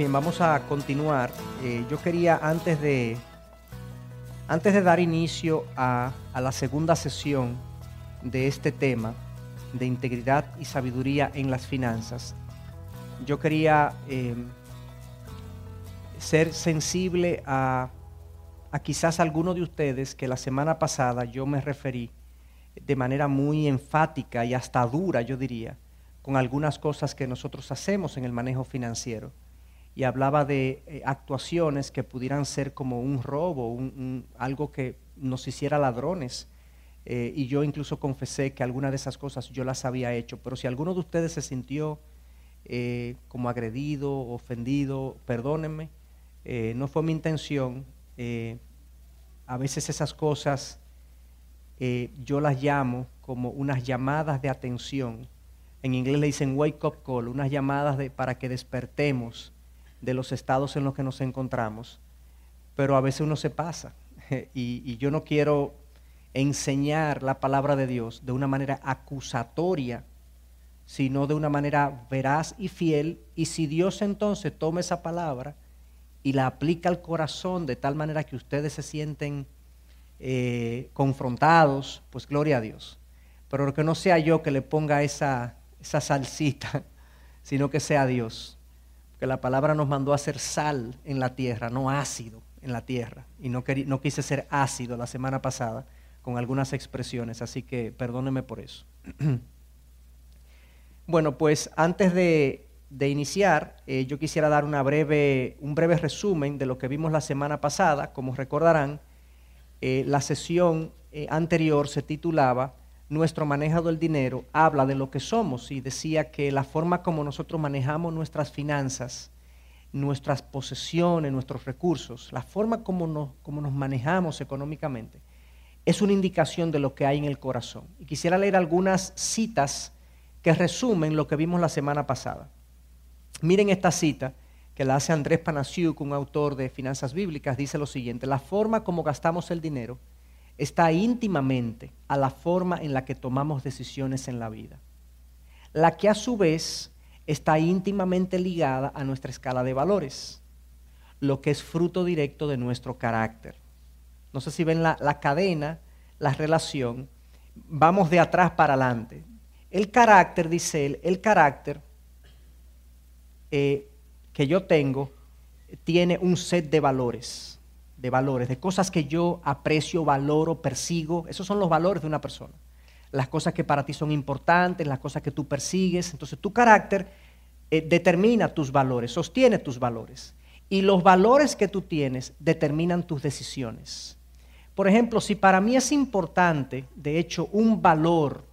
bien, vamos a continuar. Eh, yo quería antes de, antes de dar inicio a, a la segunda sesión de este tema de integridad y sabiduría en las finanzas, yo quería eh, ser sensible a, a quizás alguno de ustedes que la semana pasada yo me referí de manera muy enfática y hasta dura, yo diría, con algunas cosas que nosotros hacemos en el manejo financiero y hablaba de eh, actuaciones que pudieran ser como un robo, un, algo que nos hiciera ladrones. Eh, y yo incluso confesé que algunas de esas cosas yo las había hecho. Pero si alguno de ustedes se sintió eh, como agredido, ofendido, perdónenme, no fue mi intención. a veces esas cosas yo las llamo como unas llamadas de atención. En inglés le dicen wake up call, unas llamadas de, para que despertemos de los estados en los que nos encontramos, pero a veces uno se pasa. Y, yo no quiero enseñar la palabra de Dios de una manera acusatoria, sino de una manera veraz y fiel. Y si Dios entonces toma esa palabra y la aplica al corazón de tal manera que ustedes se sienten eh, confrontados, pues gloria a Dios. Pero que no sea yo que le ponga esa, esa salsita, sino que sea Dios que la palabra nos mandó a ser sal en la tierra, no ácido en la tierra. Y no, no quise ser ácido la semana pasada con algunas expresiones, así que perdóneme por eso. bueno, pues antes de, iniciar, eh, yo quisiera dar una breve, un breve resumen de lo que vimos la semana pasada. Como recordarán, eh, la sesión eh, anterior se titulaba nuestro manejo del dinero habla de lo que somos y decía que la forma como nosotros manejamos nuestras finanzas, nuestras posesiones, nuestros recursos, la forma como nos, como nos manejamos económicamente, es una indicación de lo que hay en el corazón. Y quisiera leer algunas citas que resumen lo que vimos la semana pasada. Miren esta cita que la hace Andrés Panasiuk, un autor de finanzas bíblicas, dice lo siguiente, la forma como gastamos el dinero está íntimamente a la forma en la que tomamos decisiones en la vida, la que a su vez está íntimamente ligada a nuestra escala de valores, lo que es fruto directo de nuestro carácter. No sé si ven la, cadena, la relación, vamos de atrás para adelante. El carácter, dice él, el carácter eh, que yo tengo tiene un set de valores de valores, de cosas que yo aprecio, valoro, persigo. Esos son los valores de una persona. Las cosas que para ti son importantes, las cosas que tú persigues. Entonces tu carácter eh, determina tus valores, sostiene tus valores. Y los valores que tú tienes determinan tus decisiones. Por ejemplo, si para mí es importante, de hecho, un valor,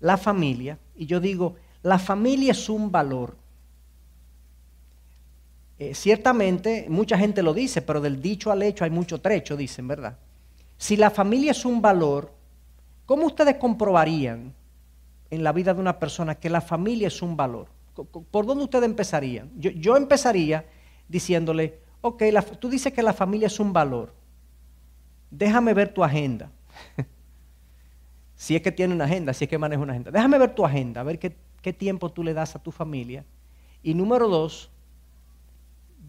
la familia, y yo digo, la familia es un valor, eh, ciertamente, mucha gente lo dice, pero del dicho al hecho hay mucho trecho, dicen, ¿verdad? Si la familia es un valor, ¿cómo ustedes comprobarían en la vida de una persona que la familia es un valor? ¿Por dónde ustedes empezarían? Yo, empezaría diciéndole, ok, tú dices que la familia es un valor. déjame ver tu agenda. si es que tiene una agenda, si es que maneja una agenda. Déjame ver tu agenda, a ver qué, qué tiempo tú le das a tu familia. Y número dos,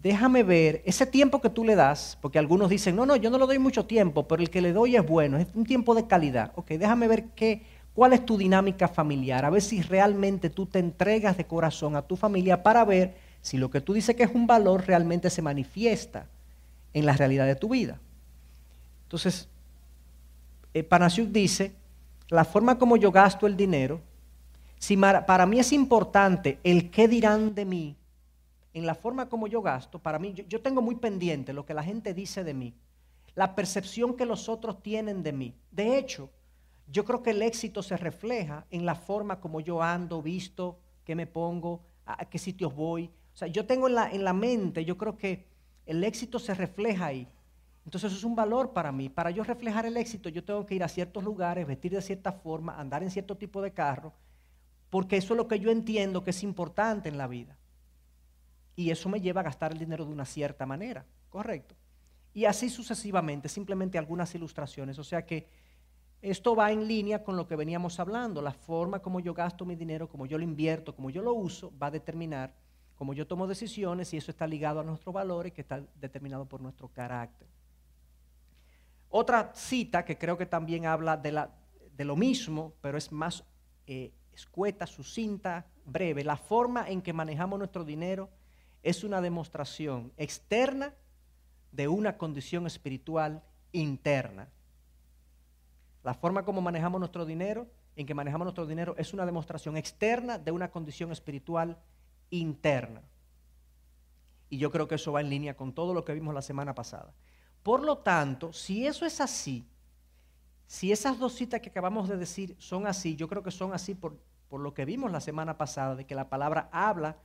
déjame ver ese tiempo que tú le das, porque algunos dicen, no, no, yo no le doy mucho tiempo, pero el que le doy es bueno, es un tiempo de calidad. Ok, déjame ver qué, cuál es tu dinámica familiar, a ver si realmente tú te entregas de corazón a tu familia para ver si lo que tú dices que es un valor realmente se manifiesta en la realidad de tu vida. Entonces, eh, dice, la forma como yo gasto el dinero, si para mí es importante el qué dirán de mí, en la forma como yo gasto, para mí, yo, tengo muy pendiente lo que la gente dice de mí, la percepción que los otros tienen de mí. De hecho, yo creo que el éxito se refleja en la forma como yo ando, visto, qué me pongo, a, qué sitios voy. O sea, yo tengo en la, en la mente, yo creo que el éxito se refleja ahí. Entonces eso es un valor para mí. Para yo reflejar el éxito, yo tengo que ir a ciertos lugares, vestir de cierta forma, andar en cierto tipo de carro, porque eso es lo que yo entiendo que es importante en la vida. Y eso me lleva a gastar el dinero de una cierta manera, ¿correcto? Y así sucesivamente, simplemente algunas ilustraciones. O sea que esto va en línea con lo que veníamos hablando. La forma como yo gasto mi dinero, como yo lo invierto, como yo lo uso, va a determinar cómo yo tomo decisiones y eso está ligado a nuestros valores, que está determinado por nuestro carácter. Otra cita que creo que también habla de, la, de lo mismo, pero es más eh, escueta, sucinta, breve. La forma en que manejamos nuestro dinero es una demostración externa de una condición espiritual interna. La forma como manejamos nuestro dinero, en que manejamos nuestro dinero, es una demostración externa de una condición espiritual interna. Y yo creo que eso va en línea con todo lo que vimos la semana pasada. Por lo tanto, si eso es así, si esas dos citas que acabamos de decir son así, yo creo que son así por, por lo que vimos la semana pasada, de que la palabra habla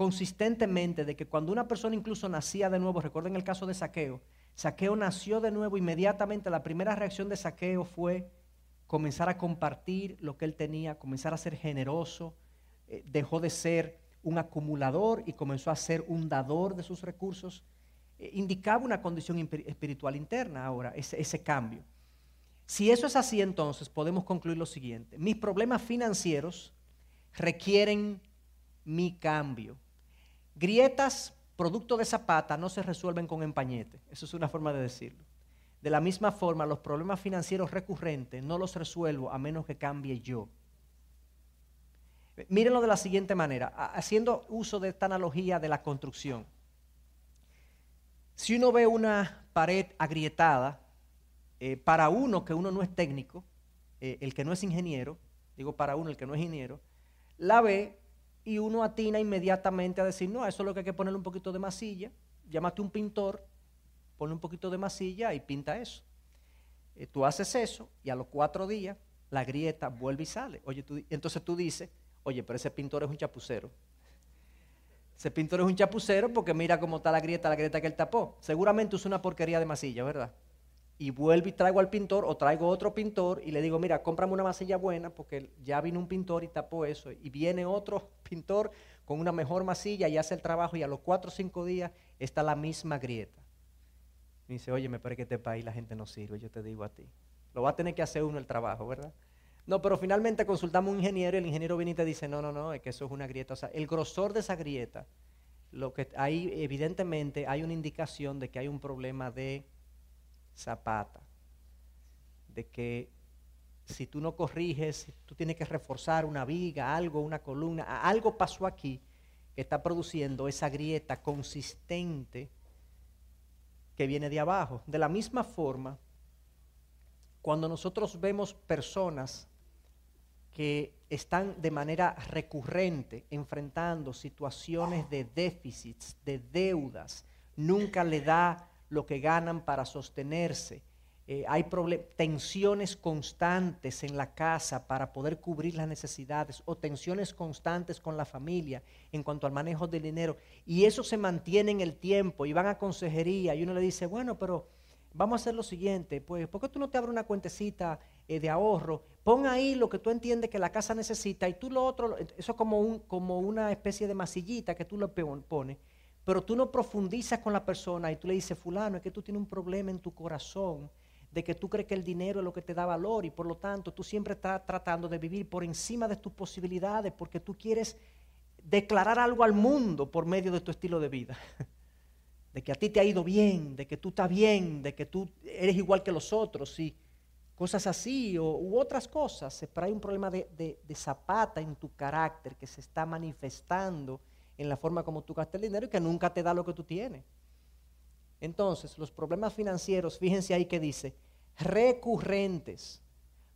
consistentemente de que cuando una persona incluso nacía de nuevo, recuerden el caso de Saqueo, Saqueo nació de nuevo, inmediatamente la primera reacción de Saqueo fue comenzar a compartir lo que él tenía, comenzar a ser generoso, eh, dejó de ser un acumulador y comenzó a ser un dador de sus recursos. Eh, indicaba una condición espiritual interna ahora, ese, ese cambio. Si eso es así, entonces podemos concluir lo siguiente. Mis problemas financieros requieren mi cambio. Grietas producto de zapata no se resuelven con empañete. Eso es una forma de decirlo. De la misma forma, los problemas financieros recurrentes no los resuelvo a menos que cambie yo. Mírenlo de la siguiente manera, haciendo uso de esta analogía de la construcción. Si uno ve una pared agrietada, eh, para uno que uno no es técnico, eh, el que no es ingeniero, digo para uno el que no es ingeniero, la ve y uno atina inmediatamente a decir, no, eso es lo que hay que ponerle un poquito de masilla, llámate un pintor, pone un poquito de masilla y pinta eso. Eh, tú haces eso y a los cuatro días la grieta vuelve y sale. Oye, entonces tú dices, oye, pero ese pintor es un chapucero. Ese pintor es un chapucero porque mira cómo está la grieta, la grieta que él tapó. Seguramente usa una porquería de masilla, ¿verdad? Y vuelvo y traigo al pintor o traigo otro pintor y le digo, mira, cómprame una masilla buena porque ya vino un pintor y tapó eso. Y viene otro pintor con una mejor masilla y hace el trabajo y a los cuatro o cinco días está la misma grieta. Y dice, oye, me parece que este país la gente no sirve, yo te digo a ti. Lo va a tener que hacer uno el trabajo, ¿verdad? No, pero finalmente consultamos a un ingeniero y el ingeniero viene y te dice, no, no, no, es que eso es una grieta. O sea, el grosor de esa grieta, lo que hay, evidentemente, hay una indicación de que hay un problema de zapata. De que si tú no corriges, tú tienes que reforzar una viga, algo, una columna, algo pasó aquí que está produciendo esa grieta consistente que viene de abajo. De la misma forma, cuando nosotros vemos personas que están de manera recurrente enfrentando situaciones de déficits, de deudas, nunca le da lo que ganan para sostenerse. Eh, hay tensiones constantes en la casa para poder cubrir las necesidades o tensiones constantes con la familia en cuanto al manejo del dinero. Y eso se mantiene en el tiempo y van a consejería y uno le dice, bueno, pero vamos a hacer lo siguiente, pues, ¿por qué tú no te abres una cuentecita eh, de ahorro, pon ahí lo que tú entiendes que la casa necesita y tú lo otro, eso es como, un, como una especie de masillita que tú lo pones, pero tú no profundizas con la persona y tú le dices, fulano, es que tú tienes un problema en tu corazón de que tú crees que el dinero es lo que te da valor y por lo tanto tú siempre estás tratando de vivir por encima de tus posibilidades porque tú quieres declarar algo al mundo por medio de tu estilo de vida. De que a ti te ha ido bien, de que tú estás bien, de que tú eres igual que los otros y cosas así o, u otras cosas. Pero hay un problema de, de zapata en tu carácter que se está manifestando en la forma como tú gastas el dinero y que nunca te da lo que tú tienes. Entonces, los problemas financieros, fíjense ahí que dice, recurrentes,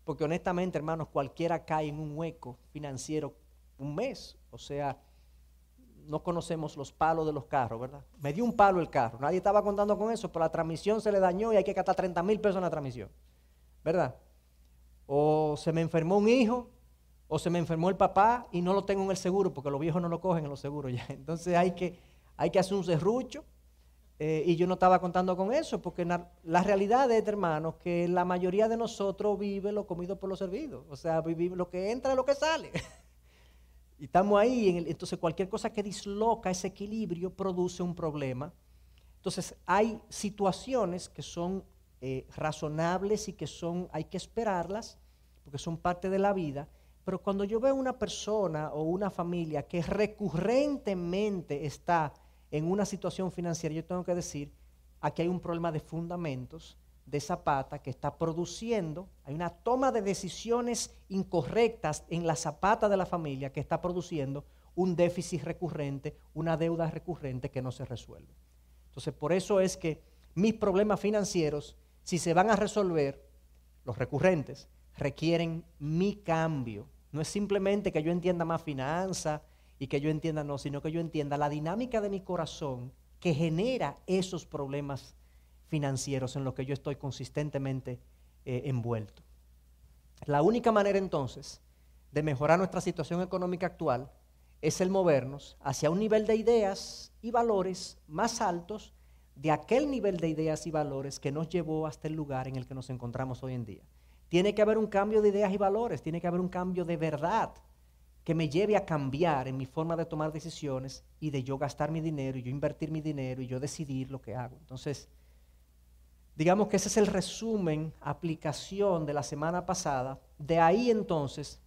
porque honestamente, hermanos, cualquiera cae en un hueco financiero un mes, o sea, no conocemos los palos de los carros, ¿verdad? Me dio un palo el carro, nadie estaba contando con eso, pero la transmisión se le dañó y hay que gastar 30 mil pesos en la transmisión, ¿verdad? O se me enfermó un hijo, o se me enfermó el papá y no lo tengo en el seguro, porque los viejos no lo cogen en los seguros ya. Entonces hay que, hay que hacer un serrucho eh, y yo no estaba contando con eso, porque la, realidad es, hermanos, que la mayoría de nosotros vive lo comido por lo servido. O sea, vive lo que entra lo que sale. y estamos ahí, entonces cualquier cosa que disloca ese equilibrio produce un problema. Entonces hay situaciones que son eh, razonables y que son, hay que esperarlas, porque son parte de la vida. Pero cuando yo veo una persona o una familia que recurrentemente está en una situación financiera, yo tengo que decir, aquí hay un problema de fundamentos de zapata que está produciendo, hay una toma de decisiones incorrectas en la zapata de la familia que está produciendo un déficit recurrente, una deuda recurrente que no se resuelve. Entonces, por eso es que mis problemas financieros, si se van a resolver, los recurrentes, requieren mi cambio. No es simplemente que yo entienda más finanzas, y que yo entienda no, sino que yo entienda la dinámica de mi corazón que genera esos problemas financieros en los que yo estoy consistentemente eh, envuelto. La única manera entonces de mejorar nuestra situación económica actual es el movernos hacia un nivel de ideas y valores más altos de aquel nivel de ideas y valores que nos llevó hasta el lugar en el que nos encontramos hoy en día. Tiene que haber un cambio de ideas y valores, tiene que haber un cambio de verdad que me lleve a cambiar en mi forma de tomar decisiones y de yo gastar mi dinero y yo invertir mi dinero y yo decidir lo que hago. Entonces, digamos que ese es el resumen, aplicación de la semana pasada. De ahí entonces,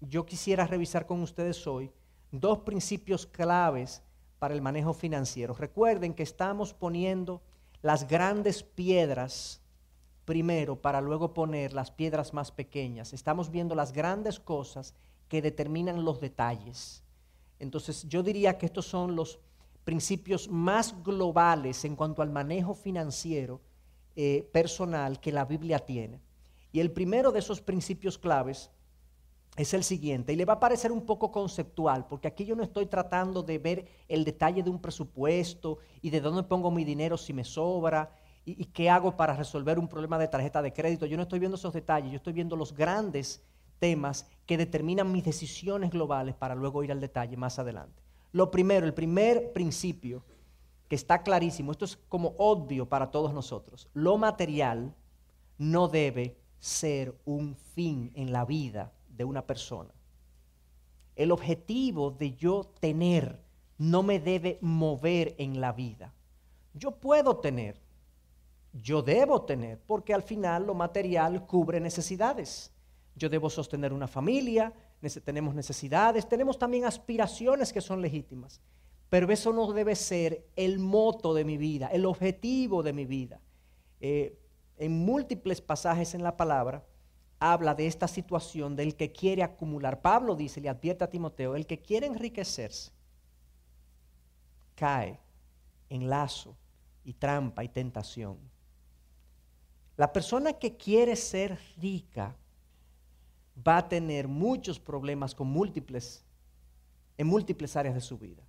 yo quisiera revisar con ustedes hoy dos principios claves para el manejo financiero. Recuerden que estamos poniendo las grandes piedras primero para luego poner las piedras más pequeñas. Estamos viendo las grandes cosas que determinan los detalles. Entonces yo diría que estos son los principios más globales en cuanto al manejo financiero eh, personal que la Biblia tiene. Y el primero de esos principios claves es el siguiente, y le va a parecer un poco conceptual, porque aquí yo no estoy tratando de ver el detalle de un presupuesto y de dónde pongo mi dinero si me sobra y, qué hago para resolver un problema de tarjeta de crédito. Yo no estoy viendo esos detalles, yo estoy viendo los grandes temas que determinan mis decisiones globales para luego ir al detalle más adelante. Lo primero, el primer principio que está clarísimo, esto es como obvio para todos nosotros, lo material no debe ser un fin en la vida de una persona. El objetivo de yo tener no me debe mover en la vida. Yo puedo tener, yo debo tener, porque al final lo material cubre necesidades yo debo sostener una familia, tenemos necesidades, tenemos también aspiraciones que son legítimas, pero eso no debe ser el moto de mi vida, el objetivo de mi vida. Eh, en múltiples pasajes en la palabra habla de esta situación del que quiere acumular. Pablo dice, le advierte a Timoteo, el que quiere enriquecerse cae en lazo y trampa y tentación. La persona que quiere ser rica va a tener muchos problemas con múltiples, en múltiples áreas de su vida.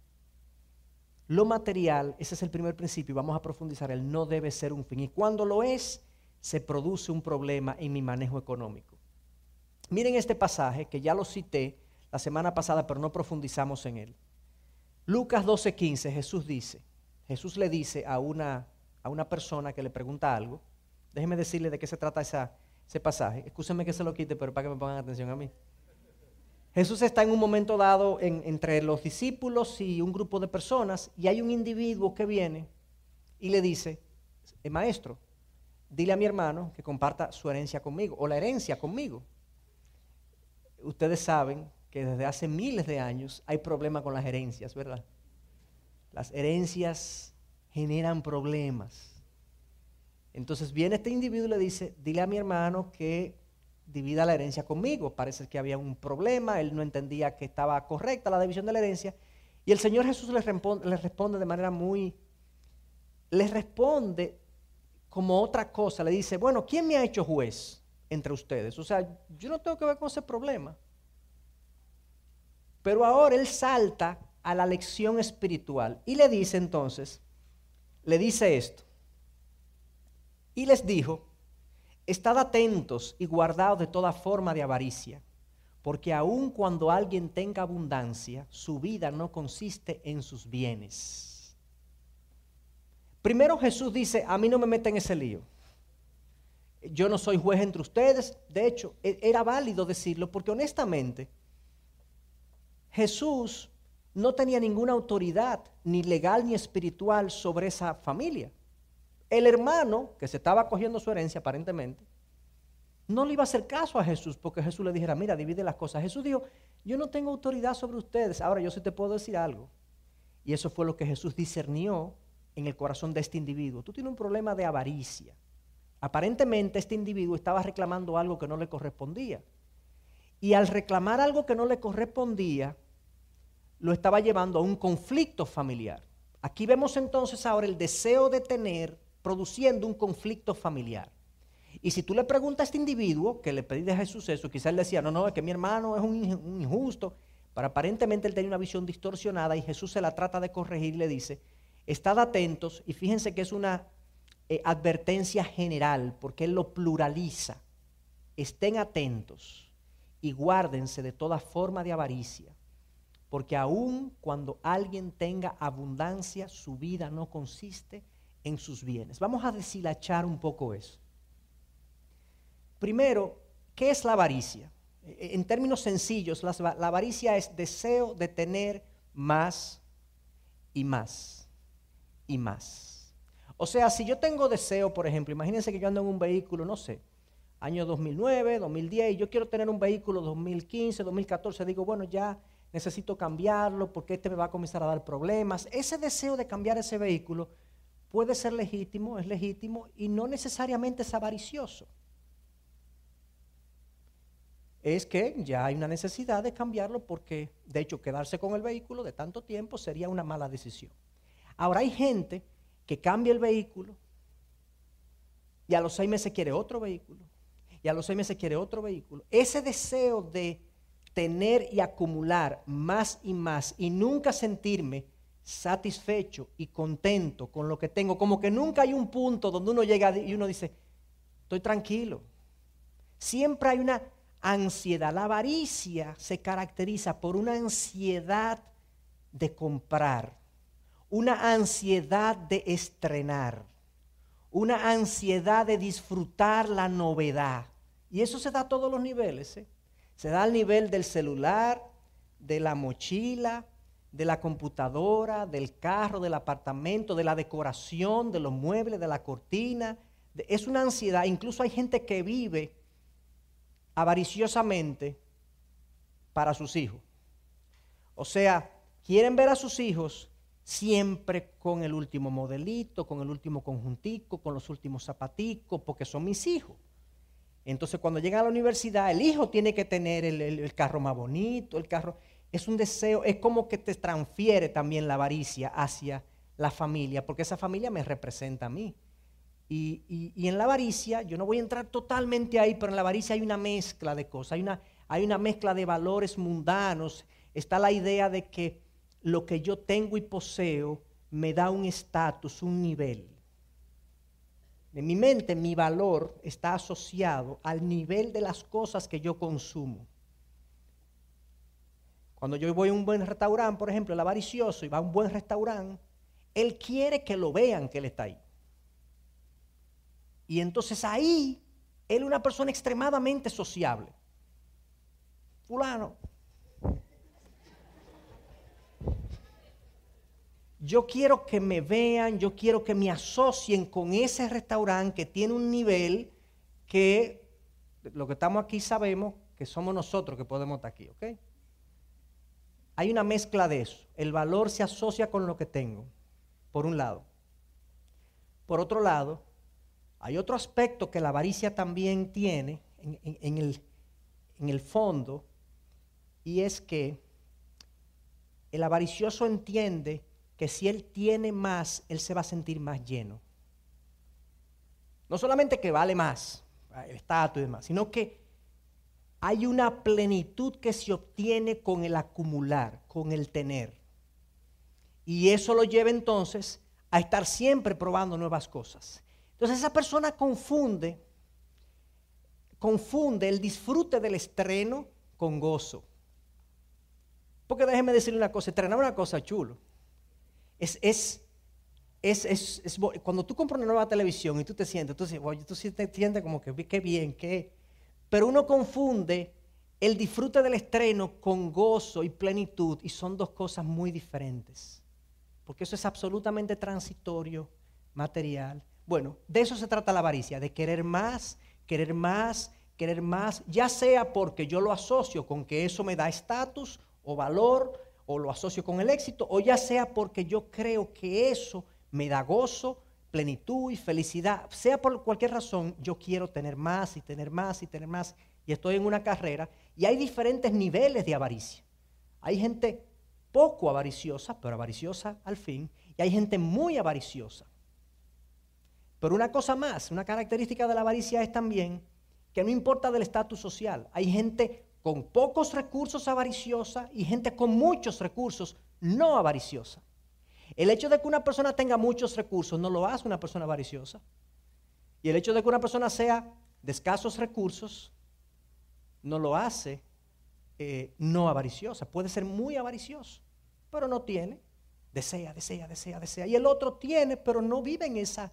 Lo material, ese es el primer principio, y vamos a profundizar, él no debe ser un fin. Y cuando lo es, se produce un problema en mi manejo económico. Miren este pasaje, que ya lo cité la semana pasada, pero no profundizamos en él. Lucas 12:15, Jesús dice, Jesús le dice a una, a una persona que le pregunta algo, déjeme decirle de qué se trata ese pasaje. Escúcheme que se lo quite, pero para que me pongan atención a mí. Jesús está en un momento dado entre los discípulos y un grupo de personas y hay un individuo que viene y le dice, eh, maestro, dile a mi hermano que comparta su herencia conmigo o la herencia conmigo. Ustedes saben que desde hace miles de años hay problemas con las herencias, ¿verdad? Las herencias generan problemas. Entonces viene este individuo y le dice, dile a mi hermano que divida la herencia conmigo. Parece que había un problema, él no entendía que estaba correcta la división de la herencia. Y el Señor Jesús le responde, responde de manera muy, le responde como otra cosa, le dice, bueno, ¿quién me ha hecho juez entre ustedes? O sea, yo no tengo que ver con ese problema. Pero ahora él salta a la lección espiritual y le dice entonces, le dice esto. Y les dijo, estad atentos y guardados de toda forma de avaricia, porque aun cuando alguien tenga abundancia, su vida no consiste en sus bienes. Primero Jesús dice, a mí no me meten en ese lío. Yo no soy juez entre ustedes. De hecho, e-, era válido decirlo porque honestamente, Jesús no tenía ninguna autoridad, ni legal ni espiritual, sobre esa familia. El hermano, que se estaba cogiendo su herencia aparentemente, no le iba a hacer caso a Jesús porque Jesús le dijera, mira, divide las cosas. Jesús dijo, yo no tengo autoridad sobre ustedes. Ahora yo sí te puedo decir algo. Y eso fue lo que Jesús discernió en el corazón de este individuo. Tú tienes un problema de avaricia. Aparentemente este individuo estaba reclamando algo que no le correspondía. Y al reclamar algo que no le correspondía, lo estaba llevando a un conflicto familiar. Aquí vemos entonces ahora el deseo de tener produciendo un conflicto familiar. Y si tú le preguntas a este individuo que le pedí de Jesús eso, quizás él decía, no, no, es que mi hermano es un, injusto, pero aparentemente él tenía una visión distorsionada y Jesús se la trata de corregir y le dice, estad atentos y fíjense que es una eh, advertencia general porque él lo pluraliza, estén atentos y guárdense de toda forma de avaricia porque aun cuando alguien tenga abundancia, su vida no consiste en sus bienes. Vamos a deshilachar un poco eso. Primero, ¿qué es la avaricia? En términos sencillos, la avaricia es deseo de tener más y más y más. O sea, si yo tengo deseo, por ejemplo, imagínense que yo ando en un vehículo, no sé, año 2009, 2010, y yo quiero tener un vehículo 2015, 2014, digo, bueno, ya necesito cambiarlo porque este me va a comenzar a dar problemas. Ese deseo de cambiar ese vehículo puede ser legítimo, es legítimo y no necesariamente es avaricioso. Es que ya hay una necesidad de cambiarlo porque, de hecho, quedarse con el vehículo de tanto tiempo sería una mala decisión. Ahora hay gente que cambia el vehículo y a los seis meses quiere otro vehículo y a los seis meses quiere otro vehículo. Ese deseo de tener y acumular más y más y nunca sentirme satisfecho y contento con lo que tengo. Como que nunca hay un punto donde uno llega y uno dice, estoy tranquilo. Siempre hay una ansiedad. La avaricia se caracteriza por una ansiedad de comprar, una ansiedad de estrenar, una ansiedad de disfrutar la novedad. Y eso se da a todos los niveles. ¿eh? Se da al nivel del celular, de la mochila, de la computadora, del carro, del apartamento, de la decoración, de los muebles, de la cortina. Es una ansiedad. Incluso hay gente que vive avariciosamente para sus hijos. O sea, quieren ver a sus hijos siempre con el último modelito, con el último conjuntico, con los últimos zapaticos, porque son mis hijos. Entonces cuando llegan a la universidad, el hijo tiene que tener el, carro más bonito, el carro... Es un deseo, es como que te transfiere también la avaricia hacia la familia, porque esa familia me representa a mí. Y, en la avaricia, yo no voy a entrar totalmente ahí, pero en la avaricia hay una mezcla de cosas, hay una, hay una mezcla de valores mundanos. Está la idea de que lo que yo tengo y poseo me da un estatus, un nivel. En mi mente, mi valor está asociado al nivel de las cosas que yo consumo. Cuando yo voy a un buen restaurante, por ejemplo, el avaricioso y va a un buen restaurante, él quiere que lo vean que él está ahí. Y entonces ahí, él es una persona extremadamente sociable. Fulano. yo quiero que me vean, yo quiero que me asocien con ese restaurante que tiene un nivel que lo que estamos aquí sabemos que somos nosotros que podemos estar aquí, ¿ok? Hay una mezcla de eso. El valor se asocia con lo que tengo, por un lado. Por otro lado, hay otro aspecto que la avaricia también tiene en, el, fondo, y es que el avaricioso entiende que si él tiene más, él se va a sentir más lleno. No solamente que vale más, el estatus y demás, sino que hay una plenitud que se obtiene con el acumular, con el tener. Y eso lo lleva entonces a estar siempre probando nuevas cosas. Entonces esa persona confunde, confunde el disfrute del estreno con gozo. Porque déjeme decirle una cosa, estrenar una cosa chulo. Es, es, es, es, cuando tú compras una nueva televisión y tú te sientes, tú, tú te sientes como que qué bien, qué, pero uno confunde el disfrute del estreno con gozo y plenitud y son dos cosas muy diferentes. Porque eso es absolutamente transitorio, material. Bueno, de eso se trata la avaricia, de querer más, querer más, querer más, ya sea porque yo lo asocio con que eso me da estatus o valor, o lo asocio con el éxito, o ya sea porque yo creo que eso me da gozo, plenitud y felicidad, sea por cualquier razón, yo quiero tener más y tener más y tener más. Y estoy en una carrera y hay diferentes niveles de avaricia. Hay gente poco avariciosa, pero avariciosa al fin, y hay gente muy avariciosa. Pero una cosa más, una característica de la avaricia es también que no importa del estatus social, hay gente con pocos recursos avariciosa y gente con muchos recursos no avariciosa. El hecho de que una persona tenga muchos recursos no lo hace una persona avariciosa. Y el hecho de que una persona sea de escasos recursos no lo hace eh, no avariciosa. Puede ser muy avaricioso, pero no tiene. Desea, desea, desea, desea. Y el otro tiene, pero no vive en esa,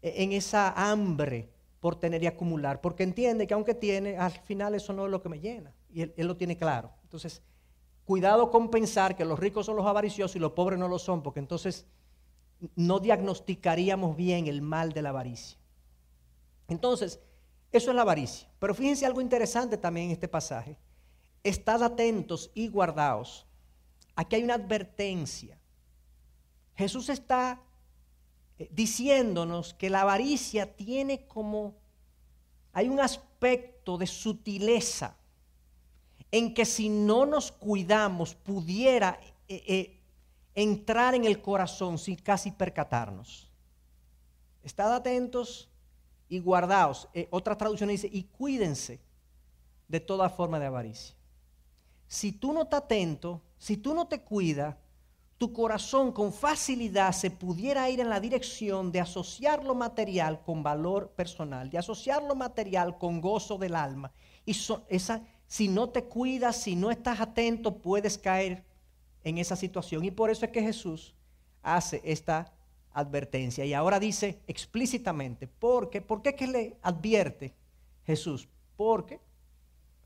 en esa hambre por tener y acumular, porque entiende que aunque tiene, al final eso no es lo que me llena. Y él, él lo tiene claro. Entonces, cuidado con pensar que los ricos son los avariciosos y los pobres no lo son, porque entonces no diagnosticaríamos bien el mal de la avaricia. Entonces, eso es la avaricia. Pero fíjense algo interesante también en este pasaje. Estad atentos y guardaos. Aquí hay una advertencia. Jesús está eh, diciéndonos que la avaricia tiene como, hay un aspecto de sutileza en que si no nos cuidamos pudiera eh, eh, entrar en el corazón sin casi percatarnos. Estad atentos y guardaos. Eh, otra traducción dice, y cuídense de toda forma de avaricia. Si tú no estás atento, si tú no te cuidas, tu corazón con facilidad se pudiera ir en la dirección de asociar lo material con valor personal, de asociar lo material con gozo del alma. Y esa, si no te cuidas, si no estás atento, puedes caer en esa situación. Y por eso es que Jesús hace esta advertencia. Y ahora dice explícitamente, ¿por qué? ¿Por qué que le advierte Jesús? Porque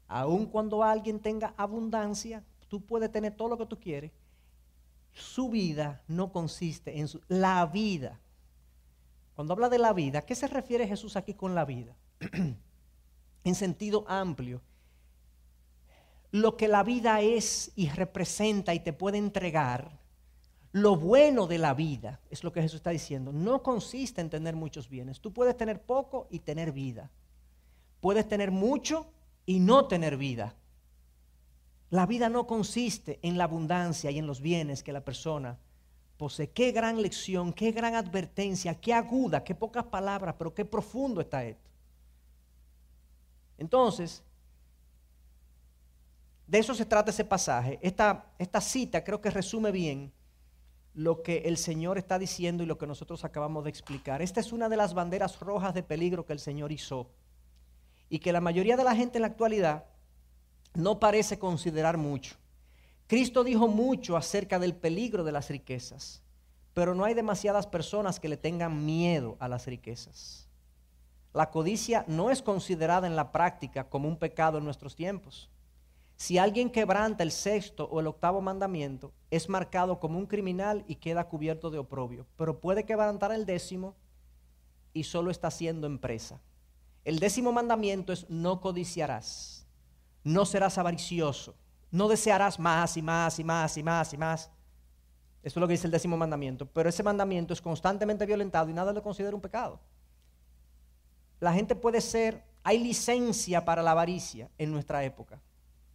aun cuando alguien tenga abundancia, tú puedes tener todo lo que tú quieres, su vida no consiste en su... La vida. Cuando habla de la vida, ¿qué se refiere Jesús aquí con la vida? en sentido amplio lo que la vida es y representa y te puede entregar, lo bueno de la vida, es lo que Jesús está diciendo, no consiste en tener muchos bienes. Tú puedes tener poco y tener vida. Puedes tener mucho y no tener vida. La vida no consiste en la abundancia y en los bienes que la persona posee. Qué gran lección, qué gran advertencia, qué aguda, qué pocas palabras, pero qué profundo está esto. Entonces, de eso se trata ese pasaje. Esta, esta cita creo que resume bien lo que el Señor está diciendo y lo que nosotros acabamos de explicar. Esta es una de las banderas rojas de peligro que el Señor hizo y que la mayoría de la gente en la actualidad no parece considerar mucho. Cristo dijo mucho acerca del peligro de las riquezas, pero no hay demasiadas personas que le tengan miedo a las riquezas. La codicia no es considerada en la práctica como un pecado en nuestros tiempos. Si alguien quebranta el sexto o el octavo mandamiento, es marcado como un criminal y queda cubierto de oprobio. Pero puede quebrantar el décimo y solo está siendo empresa. El décimo mandamiento es no codiciarás, no serás avaricioso, no desearás más y más y más y más y más. Eso es lo que dice el décimo mandamiento. Pero ese mandamiento es constantemente violentado y nada lo considera un pecado. La gente puede ser, hay licencia para la avaricia en nuestra época.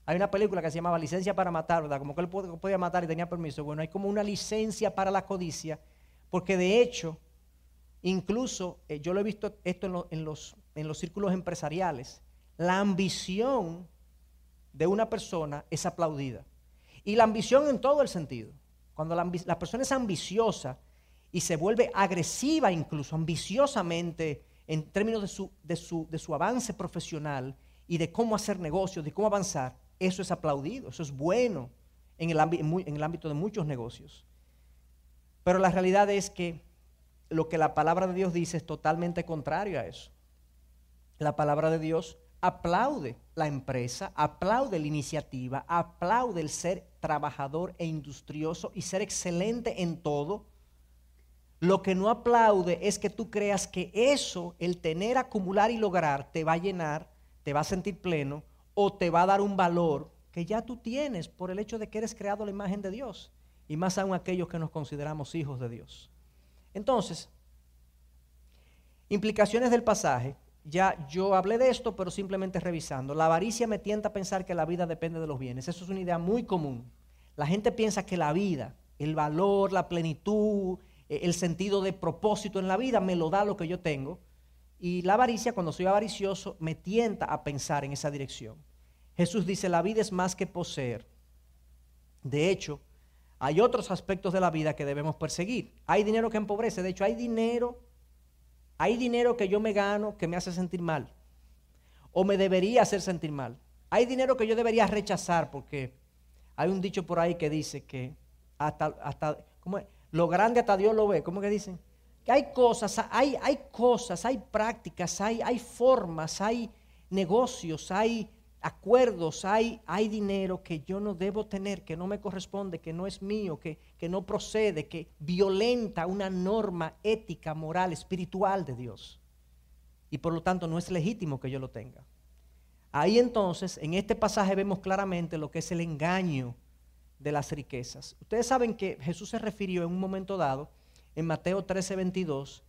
Hay una película que se llamaba Licencia para matar, ¿verdad? Como que él podía matar y tenía permiso. Bueno, hay como una licencia para la codicia, porque de hecho, incluso eh, yo lo he visto esto en, los, en los círculos empresariales, la ambición de una persona es aplaudida. Y la ambición en todo el sentido. Cuando la, la persona es ambiciosa y se vuelve agresiva incluso, ambiciosamente, en términos de su, de su, de su avance profesional y de cómo hacer negocios, de cómo avanzar, eso es aplaudido, eso es bueno en el, ámbito de muchos negocios. Pero la realidad es que lo que la palabra de Dios dice es totalmente contrario a eso. La palabra de Dios aplaude la empresa, aplaude la iniciativa, aplaude el ser trabajador e industrioso y ser excelente en todo. Lo que no aplaude es que tú creas que eso, el tener, acumular y lograr, te va a llenar, te va a sentir pleno o te va a dar un valor que ya tú tienes por el hecho de que eres creado a la imagen de Dios, y más aún aquellos que nos consideramos hijos de Dios. Entonces, implicaciones del pasaje, ya yo hablé de esto, pero simplemente revisando. La avaricia me tienta a pensar que la vida depende de los bienes. Eso es una idea muy común. La gente piensa que la vida, el valor, la plenitud, e, el sentido de propósito en la vida me lo da lo que yo tengo. Y la avaricia, cuando soy avaricioso, me tienta a pensar en esa dirección. Jesús dice, la vida es más que poseer. De hecho, hay otros aspectos de la vida que debemos perseguir. Hay dinero que empobrece. De hecho, hay dinero, hay dinero que yo me gano que me hace sentir mal. O me debería hacer sentir mal. Hay dinero que yo debería rechazar porque hay un dicho por ahí que dice que hasta, hasta ¿cómo es? lo grande hasta Dios lo ve. ¿Cómo que dicen? Hay cosas, hay, hay cosas, hay prácticas, hay, hay formas, hay negocios, hay acuerdos, hay, hay dinero que yo no debo tener, que no me corresponde, que no es mío, que, que no procede, que violenta una norma ética, moral, espiritual de Dios. Y por lo tanto no es legítimo que yo lo tenga. Ahí entonces, en este pasaje vemos claramente lo que es el engaño de las riquezas. Ustedes saben que Jesús se refirió en un momento dado en Mateo 13, 22,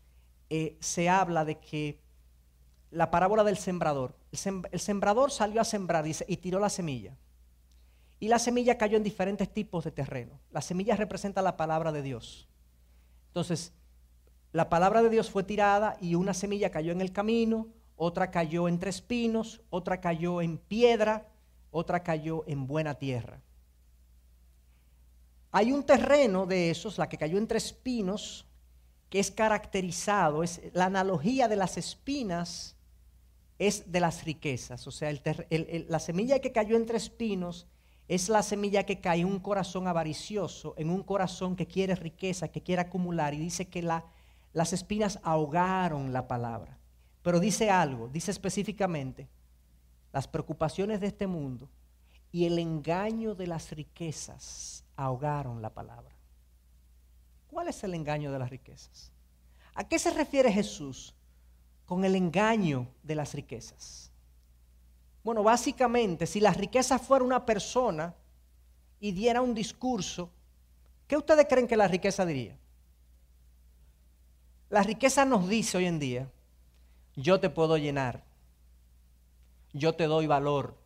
eh, se habla de que la parábola del sembrador, el, sembrador salió a sembrar y tiró la semilla. Y la semilla cayó en diferentes tipos de terreno. La semilla representa la palabra de Dios. Entonces, la palabra de Dios fue tirada y una semilla cayó en el camino, otra cayó entre espinos, otra cayó en piedra, otra cayó en buena tierra. Hay un terreno de esos, la que cayó entre espinos, que es caracterizado, es la analogía de las espinas es de las riquezas. O sea, la semilla que cayó entre espinos es la semilla que cae en un corazón avaricioso, en un corazón que quiere riqueza, que quiere acumular. Y dice que las espinas ahogaron la palabra. Pero dice algo, dice específicamente, las preocupaciones de este mundo y el engaño de las riquezas ahogaron la palabra. ¿Cuál es el engaño de las riquezas? ¿A qué se refiere Jesús con el engaño de las riquezas? Bueno, básicamente, si la riqueza fuera una persona y diera un discurso, ¿qué ustedes creen que la riqueza diría? La riqueza nos dice hoy en día, yo te puedo llenar, yo te doy valor.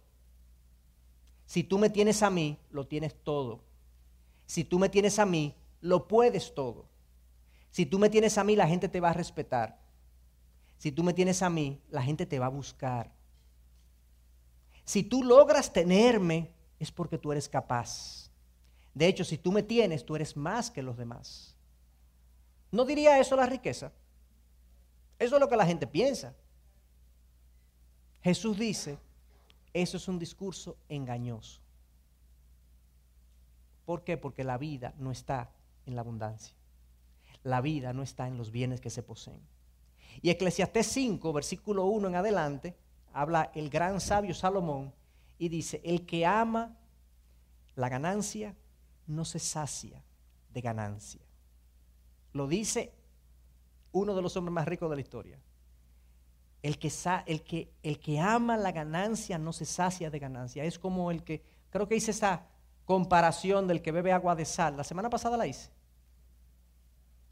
Si tú me tienes a mí, lo tienes todo. Si tú me tienes a mí, lo puedes todo. Si tú me tienes a mí, la gente te va a respetar. Si tú me tienes a mí, la gente te va a buscar. Si tú logras tenerme, es porque tú eres capaz. De hecho, si tú me tienes, tú eres más que los demás. ¿No diría eso la riqueza? Eso es lo que la gente piensa. Jesús dice, eso es un discurso engañoso. ¿Por qué? Porque la vida no está en la abundancia. La vida no está en los bienes que se poseen. Y Eclesiastés 5, versículo 1 en adelante, habla el gran sabio Salomón y dice, el que ama la ganancia no se sacia de ganancia. Lo dice uno de los hombres más ricos de la historia. El que, el, que, el que ama la ganancia no se sacia de ganancia. Es como el que, creo que hice esa comparación del que bebe agua de sal. La semana pasada la hice.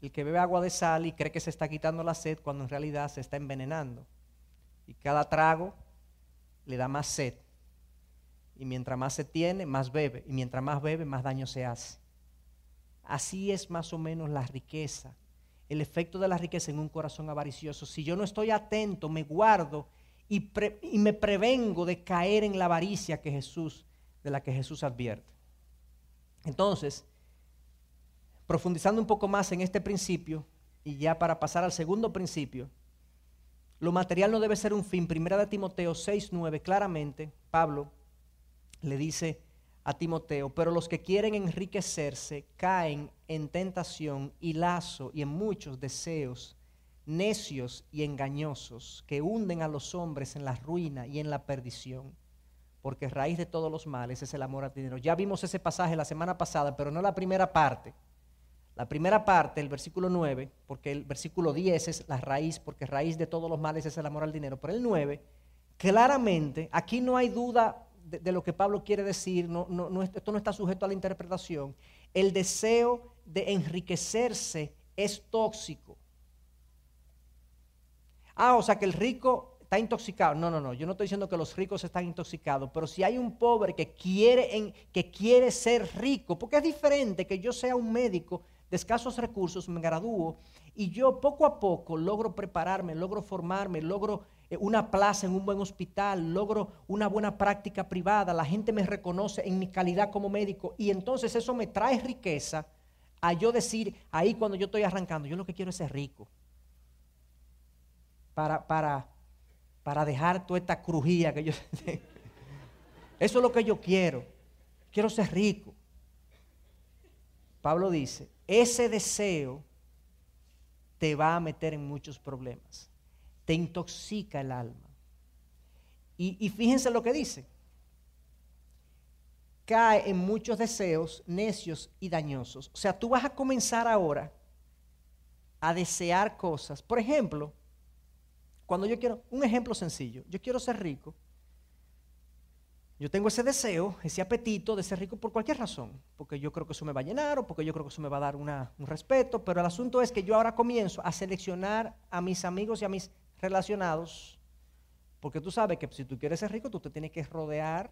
El que bebe agua de sal y cree que se está quitando la sed cuando en realidad se está envenenando. Y cada trago le da más sed. Y mientras más se tiene, más bebe. Y mientras más bebe, más daño se hace. Así es más o menos la riqueza el efecto de la riqueza en un corazón avaricioso. Si yo no estoy atento, me guardo y, y, me prevengo de caer en la avaricia que Jesús, de la que Jesús advierte. Entonces, profundizando un poco más en este principio, y ya para pasar al segundo principio, lo material no debe ser un fin. Primera de Timoteo 6:9, claramente, Pablo le dice a Timoteo, pero los que quieren enriquecerse caen en tentación y lazo y en muchos deseos necios y engañosos que hunden a los hombres en la ruina y en la perdición, porque raíz de todos los males es el amor al dinero. Ya vimos ese pasaje la semana pasada, pero no la primera parte. La primera parte, el versículo 9, porque el versículo 10 es la raíz, porque raíz de todos los males es el amor al dinero, pero el 9, claramente, aquí no hay duda de, lo que Pablo quiere decir, esto no está sujeto a la interpretación. El deseo de enriquecerse es tóxico. Ah, o sea que el rico está intoxicado. No, no, no. Yo no estoy diciendo que los ricos están intoxicados, pero si hay un pobre que quiere, que quiere ser rico, porque es diferente que yo sea un médico de escasos recursos, me gradúo y yo poco a poco logro prepararme, logro formarme, logro eh, una plaza en un buen hospital, logro una buena práctica privada, la gente me reconoce en mi calidad como médico y entonces eso me trae riqueza a yo decir ahí cuando yo estoy arrancando, yo lo que quiero es ser rico. Para, para, para dejar toda esta crujía que yo tengo. Eso es lo que yo quiero. Quiero ser rico. Pablo dice, ese deseo te va a meter en muchos problemas te intoxica el alma. Y, fíjense lo que dice. Cae en muchos deseos necios y dañosos. O sea, tú vas a comenzar ahora a desear cosas. Por ejemplo, cuando yo quiero, un ejemplo sencillo, yo quiero ser rico, yo tengo ese deseo, ese apetito de ser rico por cualquier razón, porque yo creo que eso me va a llenar o porque yo creo que eso me va a dar un respeto, pero el asunto es que yo ahora comienzo a seleccionar a mis amigos y a mis relacionados, porque tú sabes que si tú quieres ser rico, tú te tienes que rodear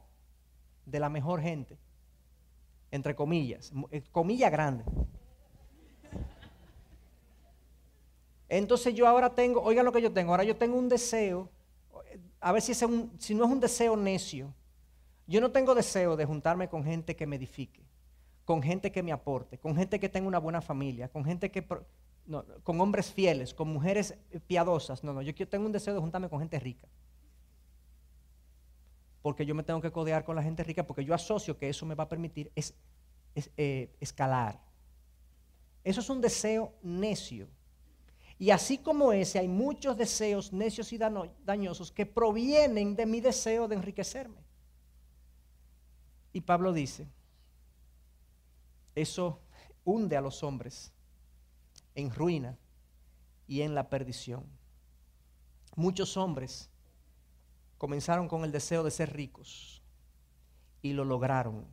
de la mejor gente, entre comillas, eh, comilla grande. Entonces yo ahora tengo, oigan lo que yo tengo, ahora yo tengo un deseo, a ver si, es un, si no es un deseo necio, yo no tengo deseo de juntarme con gente que me edifique, con gente que me aporte, con gente que tenga una buena familia, con gente que... con hombres fieles, con mujeres piadosas. No, no, yo tengo un deseo de juntarme con gente rica. Porque yo me tengo que codear con la gente rica, porque yo asocio que eso me va a permitir es, eh, escalar. Eso es un deseo necio. Y así como ese, hay muchos deseos necios y dañosos que provienen de mi deseo de enriquecerme. Y Pablo dice, eso hunde a los hombres en ruina y en la perdición. Muchos hombres comenzaron con el deseo de ser ricos y lo lograron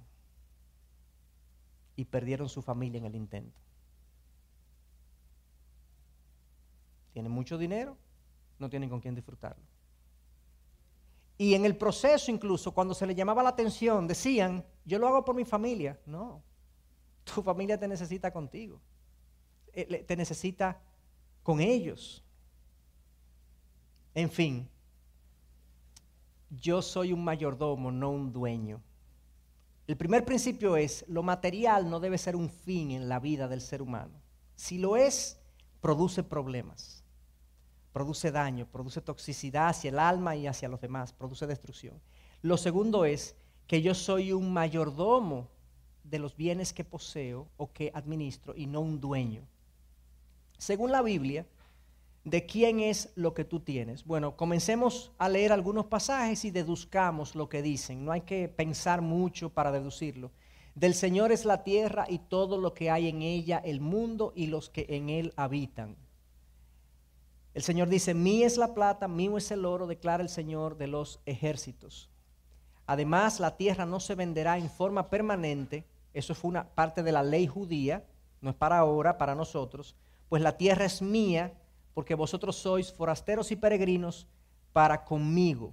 y perdieron su familia en el intento. Tienen mucho dinero, no tienen con quién disfrutarlo. Y en el proceso incluso, cuando se le llamaba la atención, decían, yo lo hago por mi familia. No, tu familia te necesita contigo. Eh, te necesita con ellos. En fin, yo soy un mayordomo, no un dueño. El primer principio es, lo material no debe ser un fin en la vida del ser humano. Si lo es, produce problemas produce daño, produce toxicidad hacia el alma y hacia los demás, produce destrucción. Lo segundo es que yo soy un mayordomo de los bienes que poseo o que administro y no un dueño. Según la Biblia, de quién es lo que tú tienes. Bueno, comencemos a leer algunos pasajes y deduzcamos lo que dicen. No hay que pensar mucho para deducirlo. Del Señor es la tierra y todo lo que hay en ella, el mundo y los que en él habitan. El Señor dice, mía es la plata, mío es el oro, declara el Señor de los ejércitos. Además, la tierra no se venderá en forma permanente. Eso fue una parte de la ley judía, no es para ahora, para nosotros. Pues la tierra es mía, porque vosotros sois forasteros y peregrinos para conmigo.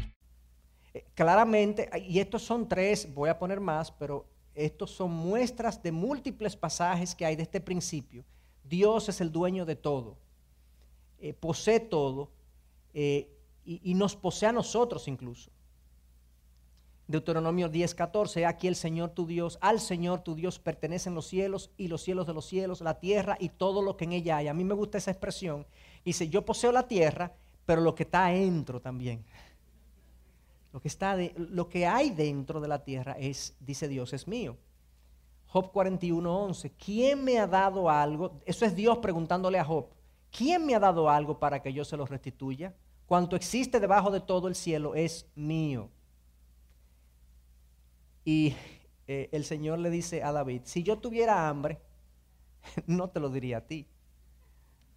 Claramente, y estos son tres, voy a poner más, pero estos son muestras de múltiples pasajes que hay de este principio. Dios es el dueño de todo, eh, posee todo eh, y, y, nos posee a nosotros incluso. Deuteronomio 10, 14, aquí el Señor tu Dios, al Señor tu Dios pertenecen los cielos y los cielos de los cielos, la tierra y todo lo que en ella hay. A mí me gusta esa expresión. Dice, yo poseo la tierra, pero lo que está adentro también. Lo que, está lo que hay dentro de la tierra es, dice Dios, es mío. Job 41:11, ¿quién me ha dado algo? Eso es Dios preguntándole a Job, ¿quién me ha dado algo para que yo se lo restituya? Cuanto existe debajo de todo el cielo es mío. Y eh, el Señor le dice a David, si yo tuviera hambre, no te lo diría a ti,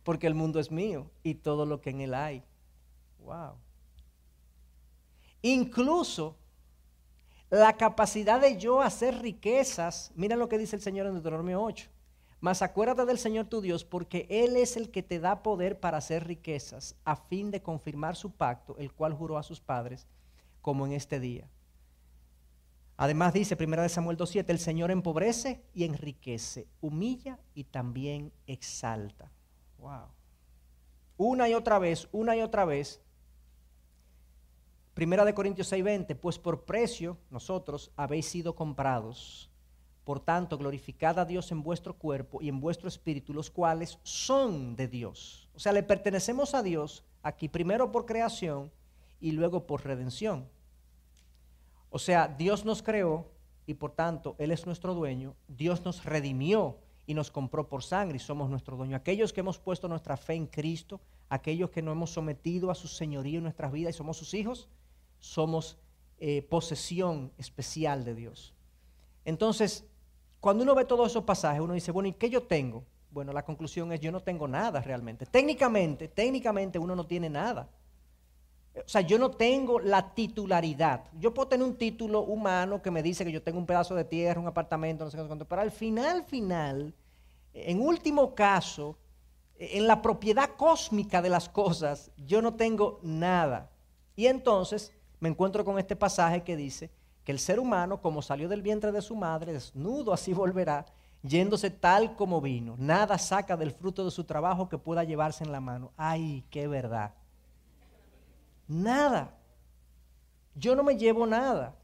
porque el mundo es mío y todo lo que en él hay. Wow. Incluso la capacidad de yo hacer riquezas, miren lo que dice el Señor en Deuteronomio 8. Mas acuérdate del Señor tu Dios, porque Él es el que te da poder para hacer riquezas, a fin de confirmar su pacto, el cual juró a sus padres, como en este día. Además dice 1 Samuel 2.7, el Señor empobrece y enriquece, humilla y también exalta. Wow. Una y otra vez, una y otra vez, Primera de Corintios 6:20, pues por precio nosotros habéis sido comprados. Por tanto, glorificad a Dios en vuestro cuerpo y en vuestro espíritu, los cuales son de Dios. O sea, le pertenecemos a Dios aquí primero por creación y luego por redención. O sea, Dios nos creó y por tanto Él es nuestro dueño. Dios nos redimió y nos compró por sangre y somos nuestro dueño. Aquellos que hemos puesto nuestra fe en Cristo, aquellos que no hemos sometido a su señorío en nuestras vidas y somos sus hijos, somos eh, posesión especial de Dios. Entonces, cuando uno ve todos esos pasajes, uno dice, bueno, ¿y qué yo tengo? Bueno, la conclusión es, yo no tengo nada realmente. Técnicamente, técnicamente uno no tiene nada. O sea, yo no tengo la titularidad. Yo puedo tener un título humano que me dice que yo tengo un pedazo de tierra, un apartamento, no sé cuánto, pero al final, final, en último caso, en la propiedad cósmica de las cosas, yo no tengo nada. Y entonces, me encuentro con este pasaje que dice que el ser humano, como salió del vientre de su madre, desnudo así volverá, yéndose tal como vino. Nada saca del fruto de su trabajo que pueda llevarse en la mano. Ay, qué verdad. Nada. Yo no me llevo nada.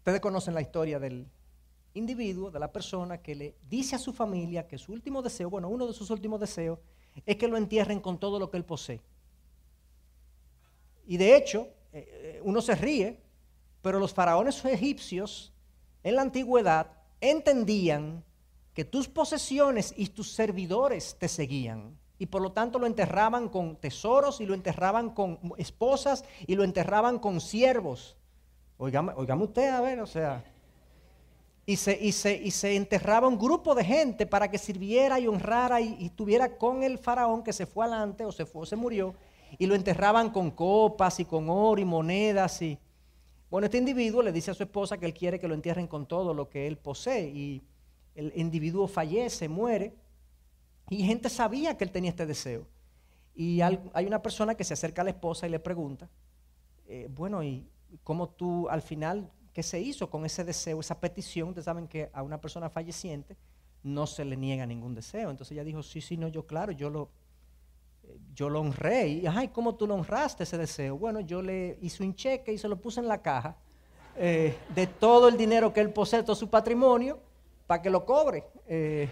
Ustedes conocen la historia del individuo, de la persona que le dice a su familia que su último deseo, bueno, uno de sus últimos deseos, es que lo entierren con todo lo que él posee. Y de hecho, eh, eh, uno se ríe, pero los faraones egipcios en la antigüedad entendían que tus posesiones y tus servidores te seguían. Y por lo tanto lo enterraban con tesoros y lo enterraban con esposas y lo enterraban con siervos. Oigame, usted, a ver, o sea. y se, y se, y se enterraba un grupo de gente para que sirviera y honrara y, y estuviera con el faraón que se fue adelante o se fue o se murió y lo enterraban con copas y con oro y monedas y bueno, este individuo le dice a su esposa que él quiere que lo entierren con todo lo que él posee y el individuo fallece, muere y gente sabía que él tenía este deseo. Y hay una persona que se acerca a la esposa y le pregunta, eh, bueno, ¿y cómo tú al final, qué se hizo con ese deseo, esa petición? Ustedes saben que a una persona falleciente no se le niega ningún deseo. Entonces ella dijo, sí, sí, no, yo claro, yo lo, yo lo honré. Y, ay, ¿cómo tú lo honraste ese deseo? Bueno, yo le hice un cheque y se lo puse en la caja eh, de todo el dinero que él posee, todo su patrimonio, para que lo cobre. Eh,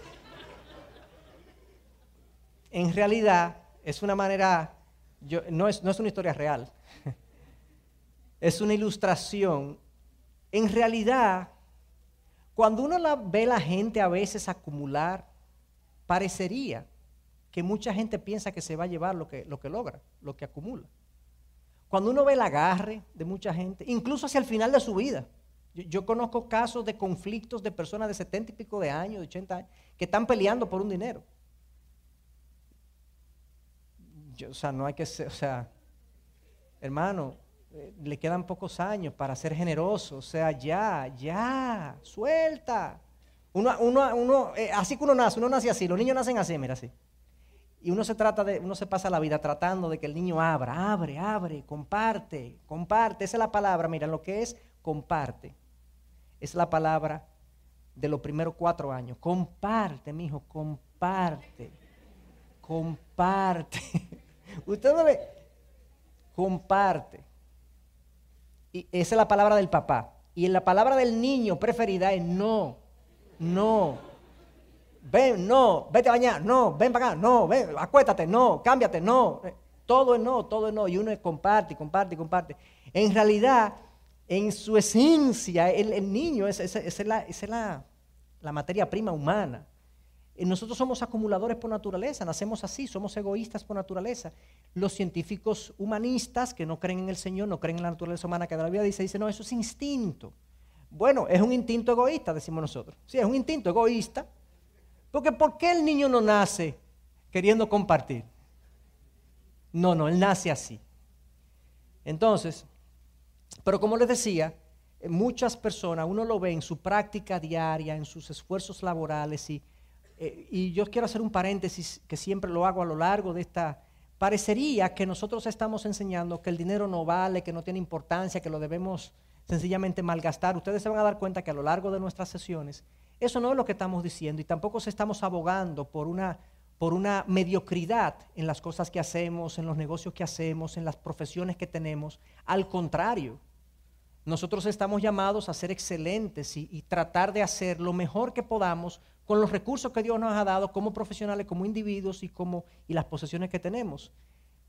en realidad es una manera, yo- no, es, no es una historia real, es una ilustración. En realidad, cuando uno la, ve la gente a veces acumular, parecería que mucha gente piensa que se va a llevar lo que, lo que logra, lo que acumula. Cuando uno ve el agarre de mucha gente, incluso hacia el final de su vida. Yo, conozco casos de conflictos de personas de 70 y pico de años, de 80 años, que están peleando por un dinero. Yo, o sea, no hay que ser, o sea, hermano, eh, le quedan pocos años para ser generoso, o sea, ya, ya, suelta. Uno, uno, uno, eh, así que uno nace, uno nace así, los niños nacen así, mira así. Y uno se trata de, uno se pasa la vida tratando de que el niño abra, abre, abre, comparte, comparte. Esa es la palabra, mira, lo que es comparte. Es la palabra de los primeros cuatro años. Comparte, mi hijo, comparte. Comparte. Usted no le. Comparte. Y esa es la palabra del papá. Y la palabra del niño preferida es no, no. Ven, no, vete a bañar, no, ven para acá, no, ven, acuéstate, no, cámbiate, no. Todo es no, todo es no. Y uno es comparte, comparte, comparte. En realidad, en su esencia, el, niño es, es- es, la, es la- materia prima humana. Eh, Nosotros somos acumuladores por naturaleza, nacemos así, somos egoístas por naturaleza. Los científicos humanistas que no creen en el Señor, no creen en la naturaleza humana que de la vida dice, dicen, no, eso es instinto. Bueno, es un instinto egoísta, decimos nosotros. Sí, es un instinto egoísta. Porque ¿por qué el niño no nace queriendo compartir? No, no, él nace así. Entonces, pero como les decía, eh, muchas personas, uno lo ve en su práctica diaria, en sus esfuerzos laborales, y, eh, y yo quiero hacer un paréntesis que siempre lo hago a lo largo de esta... Parecería que nosotros estamos enseñando que el dinero no vale, que no tiene importancia, que lo debemos sencillamente malgastar. Ustedes se van a dar cuenta que a lo largo de nuestras sesiones, eso no es lo que estamos diciendo y tampoco estamos abogando por una, por una mediocridad en las cosas que hacemos, en los negocios que hacemos, en las profesiones que tenemos. Al contrario, nosotros estamos llamados a ser excelentes y, tratar de hacer lo mejor que podamos con los recursos que Dios nos ha dado como profesionales, como individuos y, como, y las posesiones que tenemos.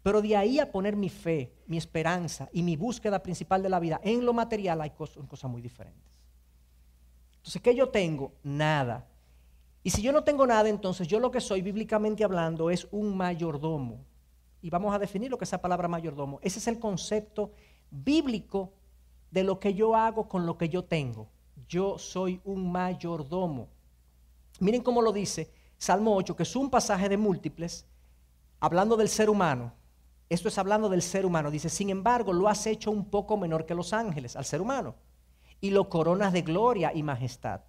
Pero de ahí a poner mi fe, mi esperanza y mi búsqueda principal de la vida en lo material hay cosas muy diferentes. Entonces, ¿qué yo tengo? Nada. Y si yo no tengo nada, entonces yo lo que soy bíblicamente hablando es un mayordomo. Y vamos a definir lo que es esa palabra mayordomo. Ese es el concepto bíblico de lo que yo hago con lo que yo tengo. Yo soy un mayordomo. Miren cómo lo dice Salmo 8, que es un pasaje de múltiples, hablando del ser humano. Esto es hablando del ser humano. Dice, sin embargo, lo has hecho un poco menor que los ángeles, al ser humano, y lo coronas de gloria y majestad.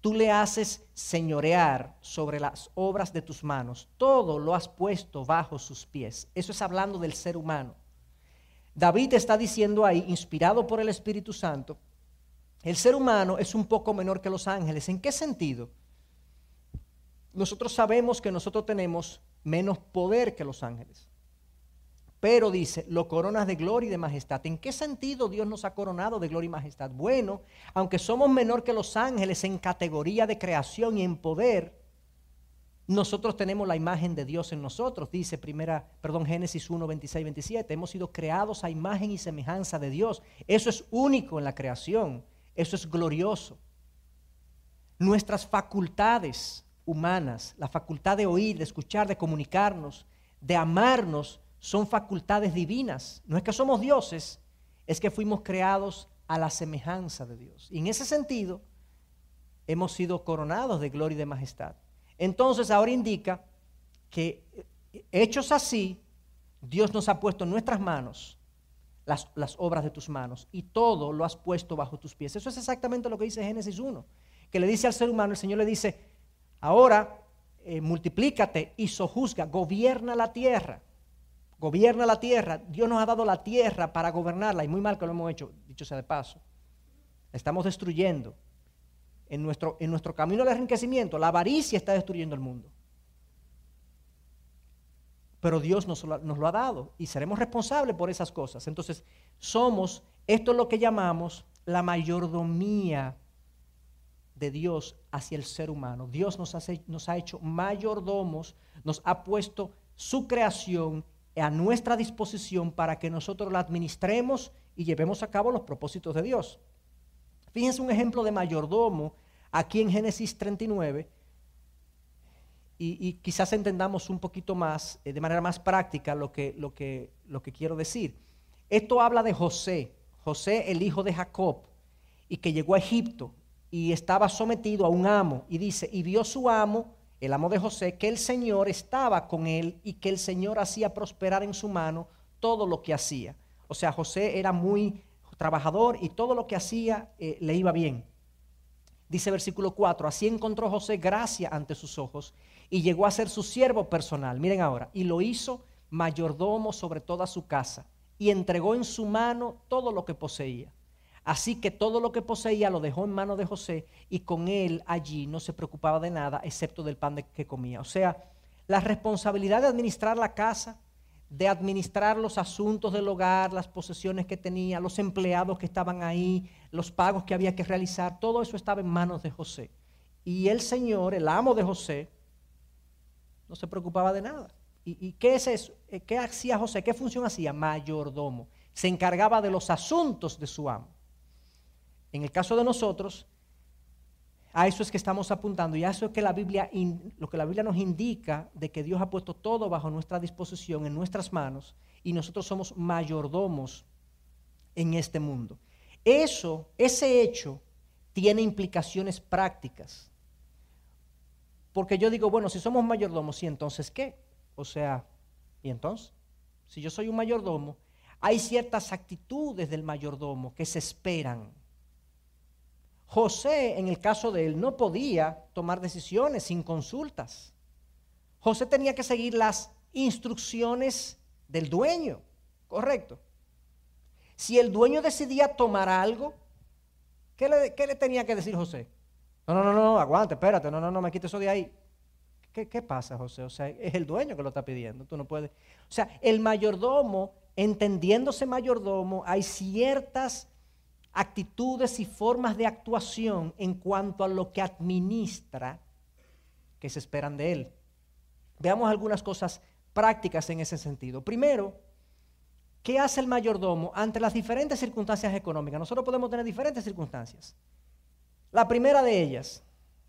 Tú le haces señorear sobre las obras de tus manos. Todo lo has puesto bajo sus pies. Eso es hablando del ser humano. David está diciendo ahí, inspirado por el Espíritu Santo, el ser humano es un poco menor que los ángeles. ¿En qué sentido? Nosotros sabemos que nosotros tenemos menos poder que los ángeles. Pero dice, lo coronas de gloria y de majestad. ¿En qué sentido Dios nos ha coronado de gloria y majestad? Bueno, aunque somos menor que los ángeles en categoría de creación y en poder, nosotros tenemos la imagen de Dios en nosotros, dice primera, perdón, Génesis 1, 26, 27. Hemos sido creados a imagen y semejanza de Dios. Eso es único en la creación. Eso es glorioso. Nuestras facultades humanas, la facultad de oír, de escuchar, de comunicarnos, de amarnos, son facultades divinas. No es que somos dioses, es que fuimos creados a la semejanza de Dios. Y en ese sentido, hemos sido coronados de gloria y de majestad. Entonces ahora indica que eh, hechos así, Dios nos ha puesto en nuestras manos las, obras de tus manos y todo lo has puesto bajo tus pies. Eso es exactamente lo que dice Génesis 1, que le dice al ser humano, el Señor le dice, ahora eh, multiplícate y sojuzga, gobierna la tierra, gobierna la tierra. Dios nos ha dado la tierra para gobernarla y muy mal que lo hemos hecho, dicho sea de paso. estamos destruyendo. En nuestro, en nuestro camino al enriquecimiento, la avaricia está destruyendo el mundo. Pero Dios nos, lo ha dado y seremos responsables por esas cosas. Entonces, somos, esto es lo que llamamos la mayordomía de Dios hacia el ser humano. Dios nos ha hecho mayordomos, nos ha puesto su creación a nuestra disposición para que nosotros la administremos y llevemos a cabo los propósitos de Dios. Fíjense un ejemplo de mayordomo aquí en Génesis 39 y, quizás entendamos un poquito más, eh, de manera más práctica, lo que, lo, que, lo que quiero decir. Esto habla de José, José el hijo de Jacob, y que llegó a Egipto y estaba sometido a un amo. Y dice, y vio su amo, el amo de José, que el Señor estaba con él y que el Señor hacía prosperar en su mano todo lo que hacía. O sea, José era muy trabajador y todo lo que hacía eh, le iba bien. Dice versículo 4, así encontró José gracia ante sus ojos y llegó a ser su siervo personal. Miren ahora, y lo hizo mayordomo sobre toda su casa y entregó en su mano todo lo que poseía. Así que todo lo que poseía lo dejó en manos de José y con él allí no se preocupaba de nada excepto del pan de que comía. O sea, la responsabilidad de administrar la casa, de administrar los asuntos del hogar, las posesiones que tenía, los empleados que estaban ahí, los pagos que había que realizar, todo eso estaba en manos de José. Y el Señor, el amo de José, no se preocupaba de nada. ¿Y, y qué es eso? Eh, ¿Qué hacía José? ¿Qué función hacía? Mayordomo. Se encargaba de los asuntos de su amo. En el caso de nosotros, a eso es que estamos apuntando y a eso es que la Biblia, lo que la Biblia nos indica de que Dios ha puesto todo bajo nuestra disposición, en nuestras manos, y nosotros somos mayordomos en este mundo. Eso, ese hecho, tiene implicaciones prácticas. Porque yo digo, bueno, si somos mayordomos, ¿y entonces qué? O sea, ¿y entonces? Si yo soy un mayordomo, hay ciertas actitudes del mayordomo que se esperan José, en el caso de él, no podía tomar decisiones sin consultas. José tenía que seguir las instrucciones del dueño, correcto. Si el dueño decidía tomar algo, ¿qué le, tenía que decir José? No, no, no, no, aguante, espérate, no, no, no, me quite eso de ahí. ¿Qué, ¿Qué pasa, José? O sea, es el dueño que lo está pidiendo, tú no puedes. O sea, el mayordomo, entendiéndose mayordomo, hay ciertas actitudes y formas de actuación en cuanto a lo que administra que se esperan de él. Veamos algunas cosas prácticas en ese sentido. Primero, ¿qué hace el mayordomo ante las diferentes circunstancias económicas? Nosotros podemos tener diferentes circunstancias. La primera de ellas,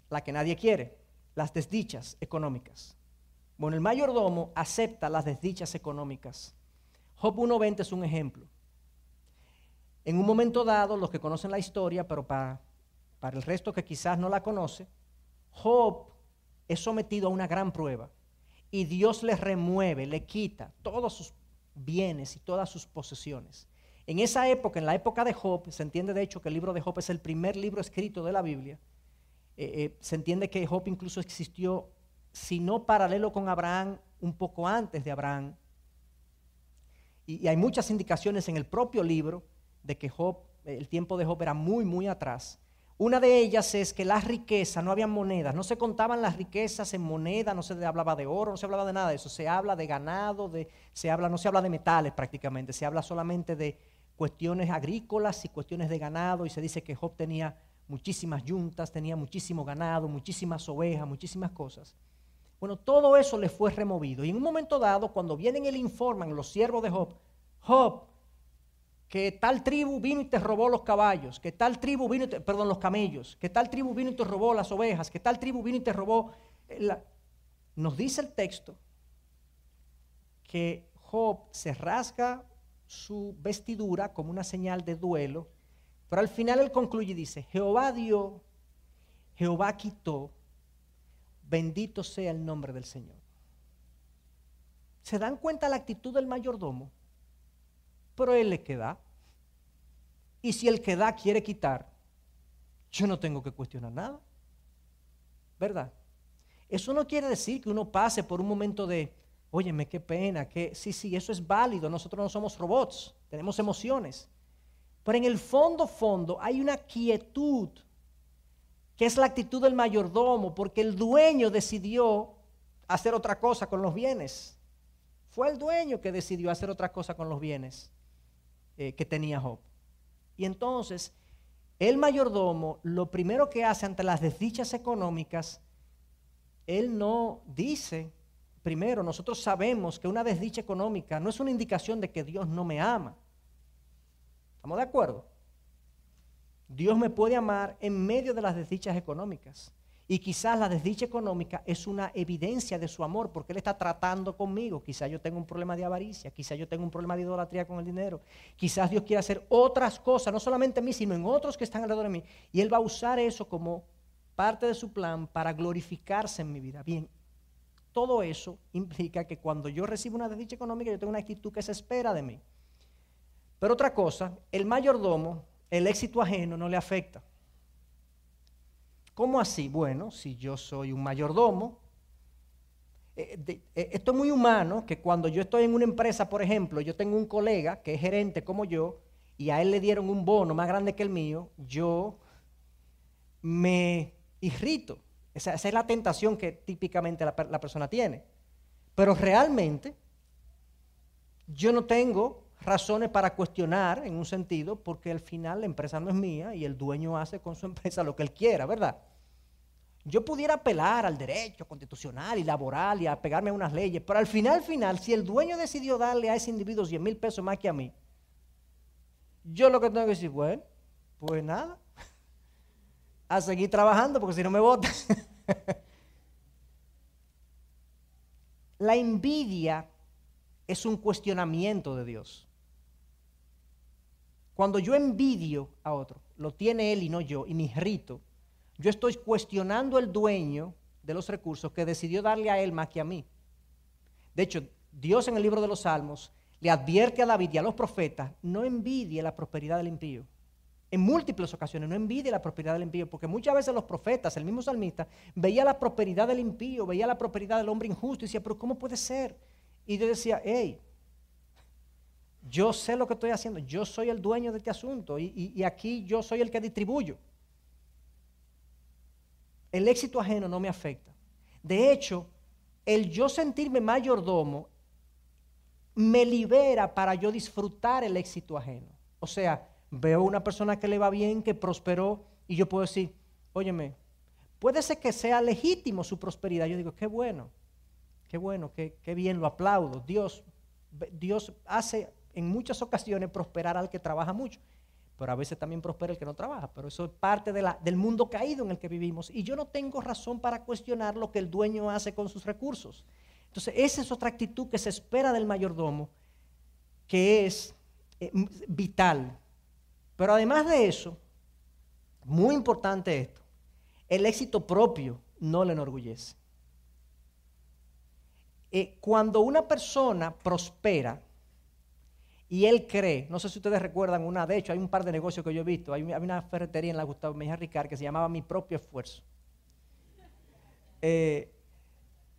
la que nadie quiere, las desdichas económicas. Bueno, el mayordomo acepta las desdichas económicas. Job 1.20 es un ejemplo. En un momento dado, los que conocen la historia, pero para, para el resto que quizás no la conoce, Job es sometido a una gran prueba y Dios le remueve, le quita todos sus bienes y todas sus posesiones. En esa época, en la época de Job, se entiende de hecho que el libro de Job es el primer libro escrito de la Biblia. Eh, eh, se entiende que Job incluso existió, si no paralelo con Abraham, un poco antes de Abraham. y hay muchas indicaciones en el propio libro de que Job, el tiempo de Job era muy, muy atrás. Una de ellas es que las riquezas, no había monedas, no se contaban las riquezas en moneda, no se hablaba de oro, no se hablaba de nada de eso, se habla de ganado, de, se habla, no se habla de metales prácticamente, se habla solamente de cuestiones agrícolas y cuestiones de ganado y se dice que Job tenía muchísimas yuntas, tenía muchísimo ganado, muchísimas ovejas, muchísimas cosas. Bueno, todo eso le fue removido y en un momento dado, cuando vienen y le informan los siervos de Job, Job, que tal tribu vino y te robó los caballos, que tal tribu vino y te, perdón, los camellos, que tal tribu vino y te robó las ovejas, que tal tribu vino y te robó... Eh, nos dice el texto que Job se rasga su vestidura como una señal de duelo, pero al final él concluye y dice, Jehová dio, Jehová quitó, bendito sea el nombre del Señor. ¿Se dan cuenta la actitud del mayordomo? Pero él le queda. Y si el que da quiere quitar, yo no tengo que cuestionar nada. ¿Verdad? Eso no quiere decir que uno pase por un momento de, óyeme, qué pena, que sí, sí, eso es válido, nosotros no somos robots, tenemos emociones. Pero en el fondo, fondo, hay una quietud, que es la actitud del mayordomo, porque el dueño decidió hacer otra cosa con los bienes. Fue el dueño que decidió hacer otra cosa con los bienes eh, que tenía Job. Y entonces, el mayordomo, lo primero que hace ante las desdichas económicas, él no dice, primero, nosotros sabemos que una desdicha económica no es una indicación de que Dios no me ama. ¿Estamos de acuerdo? Dios me puede amar en medio de las desdichas económicas. Y quizás la desdicha económica es una evidencia de su amor, porque Él está tratando conmigo. Quizás yo tengo un problema de avaricia, quizás yo tengo un problema de idolatría con el dinero. Quizás Dios quiere hacer otras cosas, no solamente en mí, sino en otros que están alrededor de mí. Y Él va a usar eso como parte de su plan para glorificarse en mi vida. Bien, todo eso implica que cuando yo recibo una desdicha económica, yo tengo una actitud que se espera de mí. Pero otra cosa, el mayordomo, el éxito ajeno no le afecta. ¿Cómo así? Bueno, si yo soy un mayordomo, eh, eh, esto es muy humano, que cuando yo estoy en una empresa, por ejemplo, yo tengo un colega que es gerente como yo, y a él le dieron un bono más grande que el mío, yo me irrito. Esa, es la tentación que típicamente la, la persona tiene. Pero realmente yo no tengo razones para cuestionar en un sentido, porque al final la empresa no es mía y el dueño hace con su empresa lo que él quiera, ¿verdad? Yo pudiera apelar al derecho constitucional y laboral y a pegarme a unas leyes, pero al final, final, si el dueño decidió darle a ese individuo 100 mil pesos más que a mí, yo lo que tengo que decir, bueno, pues nada, a seguir trabajando porque si no me votan. La envidia es un cuestionamiento de Dios. Cuando yo envidio a otro, lo tiene él y no yo, y me irrito, yo estoy cuestionando el dueño de los recursos que decidió darle a él más que a mí. De hecho, Dios en el libro de los Salmos le advierte a David y a los profetas, no envidie la prosperidad del impío. En múltiples ocasiones, no envidie la prosperidad del impío, porque muchas veces los profetas, el mismo salmista, veía la prosperidad del impío, veía la prosperidad del hombre injusto y decía, pero ¿cómo puede ser? Y yo decía, hey, yo sé lo que estoy haciendo, yo soy el dueño de este asunto y, aquí yo soy el que distribuyo. El éxito ajeno no me afecta. De hecho, el yo sentirme mayordomo me libera para yo disfrutar el éxito ajeno. O sea, veo una persona que le va bien, que prosperó, y yo puedo decir, óyeme, puede ser que sea legítimo su prosperidad. Yo digo, qué bueno, qué bueno, qué, qué bien, lo aplaudo. Dios, Dios hace en muchas ocasiones prosperar al que trabaja mucho, pero a veces también prospera el que no trabaja, pero eso es parte del mundo caído en el que vivimos. Y yo no tengo razón para cuestionar lo que el dueño hace con sus recursos. Entonces, esa es otra actitud que se espera del mayordomo, que es eh, vital. Pero además de eso, muy importante esto, el éxito propio no le enorgullece. Eh, cuando una persona prospera, y él cree, no sé si ustedes recuerdan una, de hecho hay un par de negocios que yo he visto, hay, una ferretería en la Gustavo Mejía Ricard que se llamaba Mi Propio Esfuerzo. Eh,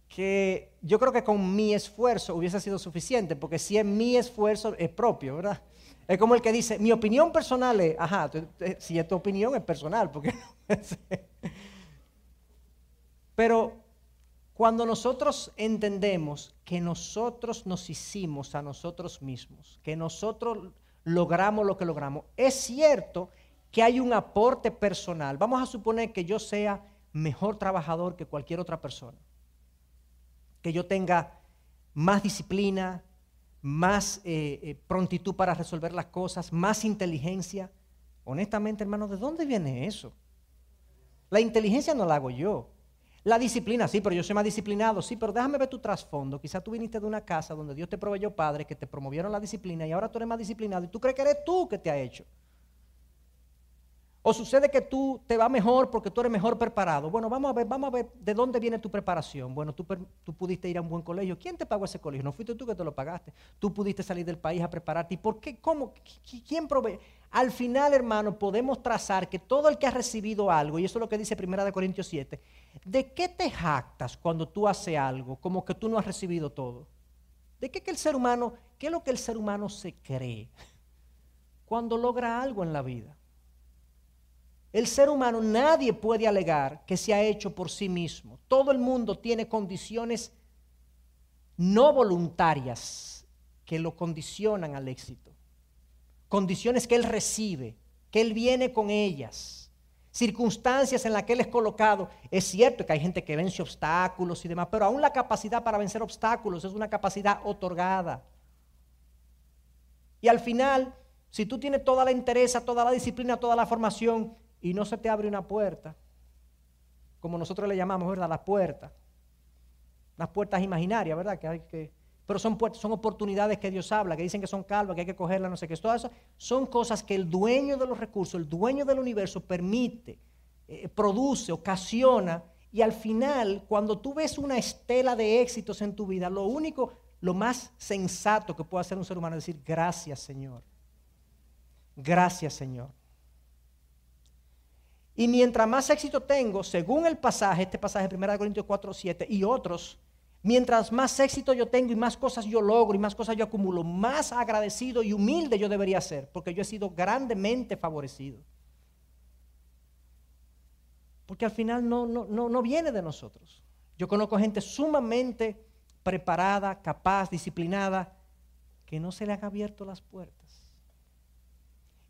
que yo creo que con mi esfuerzo hubiese sido suficiente, porque si es mi esfuerzo es propio, ¿verdad? Es como el que dice, mi opinión personal es, ajá, si es tu opinión es personal, porque Pero cuando nosotros entendemos que nosotros nos hicimos a nosotros mismos, que nosotros logramos lo que logramos, es cierto que hay un aporte personal. Vamos a suponer que yo sea mejor trabajador que cualquier otra persona, que yo tenga más disciplina, más eh, eh, prontitud para resolver las cosas, más inteligencia. Honestamente, hermano, ¿de dónde viene eso? La inteligencia no la hago yo. La disciplina, sí, pero yo soy más disciplinado, sí, pero déjame ver tu trasfondo. Quizás tú viniste de una casa donde Dios te proveyó padres que te promovieron la disciplina y ahora tú eres más disciplinado y tú crees que eres tú que te ha hecho. O sucede que tú te va mejor porque tú eres mejor preparado. Bueno, vamos a ver, vamos a ver de dónde viene tu preparación. Bueno, tú, tú pudiste ir a un buen colegio. ¿Quién te pagó ese colegio? No fuiste tú que te lo pagaste. Tú pudiste salir del país a prepararte. ¿Y por qué? ¿Cómo? ¿Quién provee? Al final, hermano, podemos trazar que todo el que ha recibido algo, y eso es lo que dice 1 Corintios 7, ¿de qué te jactas cuando tú haces algo como que tú no has recibido todo? ¿De qué el ser humano, qué es lo que el ser humano se cree cuando logra algo en la vida? El ser humano, nadie puede alegar que se ha hecho por sí mismo. Todo el mundo tiene condiciones no voluntarias que lo condicionan al éxito. Condiciones que él recibe, que él viene con ellas. Circunstancias en las que él es colocado. Es cierto que hay gente que vence obstáculos y demás, pero aún la capacidad para vencer obstáculos es una capacidad otorgada. Y al final, si tú tienes toda la interés, toda la disciplina, toda la formación, y no se te abre una puerta, como nosotros le llamamos, ¿verdad? Las puertas. Las puertas imaginarias, ¿verdad? Que hay que, pero son son oportunidades que Dios habla, que dicen que son calvas, que hay que cogerlas, no sé qué. Todo eso son cosas que el dueño de los recursos, el dueño del universo permite, eh, produce, ocasiona. Y al final, cuando tú ves una estela de éxitos en tu vida, lo único, lo más sensato que puede hacer un ser humano es decir, gracias Señor. Gracias Señor. Y mientras más éxito tengo, según el pasaje, este pasaje de 1 Corintios 4, 7 y otros, mientras más éxito yo tengo y más cosas yo logro y más cosas yo acumulo, más agradecido y humilde yo debería ser, porque yo he sido grandemente favorecido. Porque al final no, no, no, no viene de nosotros. Yo conozco gente sumamente preparada, capaz, disciplinada, que no se le han abierto las puertas.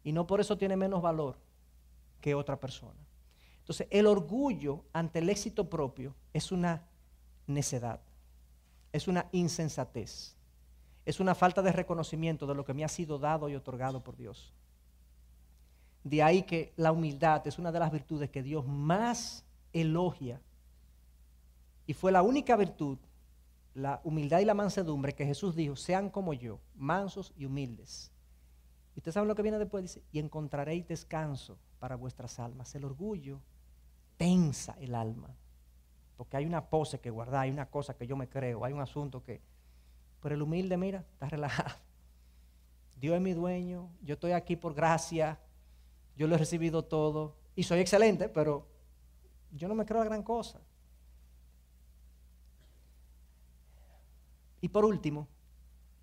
Y no por eso tiene menos valor que otra persona. Entonces, el orgullo ante el éxito propio es una necedad, es una insensatez, es una falta de reconocimiento de lo que me ha sido dado y otorgado por Dios. De ahí que la humildad es una de las virtudes que Dios más elogia y fue la única virtud, la humildad y la mansedumbre que Jesús dijo, sean como yo, mansos y humildes. Y ustedes saben lo que viene después, dice, y encontraréis descanso para vuestras almas. El orgullo tensa el alma, porque hay una pose que guardar, hay una cosa que yo me creo, hay un asunto que... Pero el humilde, mira, está relajado. Dios es mi dueño, yo estoy aquí por gracia, yo lo he recibido todo y soy excelente, pero yo no me creo la gran cosa. Y por último,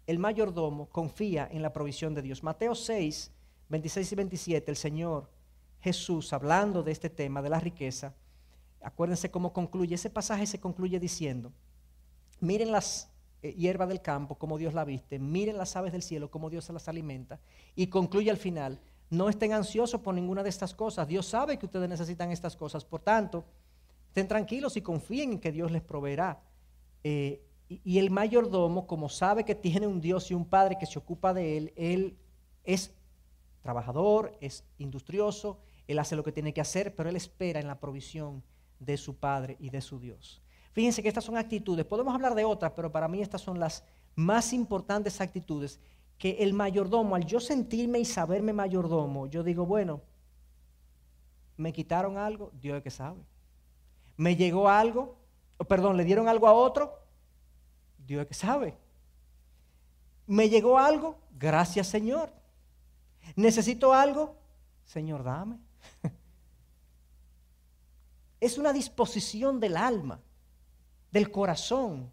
el mayordomo confía en la provisión de Dios. Mateo 6, 26 y 27, el Señor Jesús hablando de este tema, de la riqueza, acuérdense cómo concluye. Ese pasaje se concluye diciendo, miren las eh, hierbas del campo, como Dios la viste, miren las aves del cielo, como Dios se las alimenta, y concluye al final, no estén ansiosos por ninguna de estas cosas. Dios sabe que ustedes necesitan estas cosas, por tanto, estén tranquilos y confíen en que Dios les proveerá. Eh, y, y el mayordomo, como sabe que tiene un Dios y un Padre que se ocupa de él, él es trabajador, es industrioso, él hace lo que tiene que hacer, pero él espera en la provisión de su Padre y de su Dios. Fíjense que estas son actitudes, podemos hablar de otras, pero para mí estas son las más importantes actitudes que el mayordomo, al yo sentirme y saberme mayordomo, yo digo, bueno, me quitaron algo, Dios es que sabe. Me llegó algo, perdón, le dieron algo a otro, Dios es que sabe. Me llegó algo, gracias Señor. Necesito algo, Señor, dame. Es una disposición del alma, del corazón,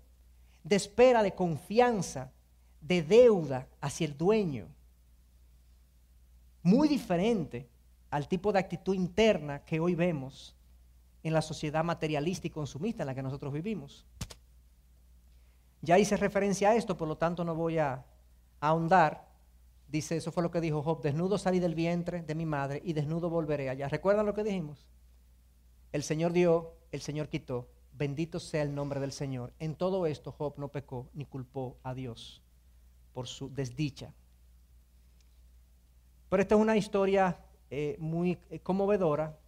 de espera, de confianza, de deuda hacia el dueño. Muy diferente al tipo de actitud interna que hoy vemos en la sociedad materialista y consumista en la que nosotros vivimos. Ya hice referencia a esto, por lo tanto no voy a ahondar. Dice, eso fue lo que dijo Job, desnudo salí del vientre de mi madre y desnudo volveré allá. ¿Recuerdan lo que dijimos? El Señor dio, el Señor quitó. Bendito sea el nombre del Señor. En todo esto Job no pecó ni culpó a Dios por su desdicha. Pero esta es una historia eh, muy eh, conmovedora.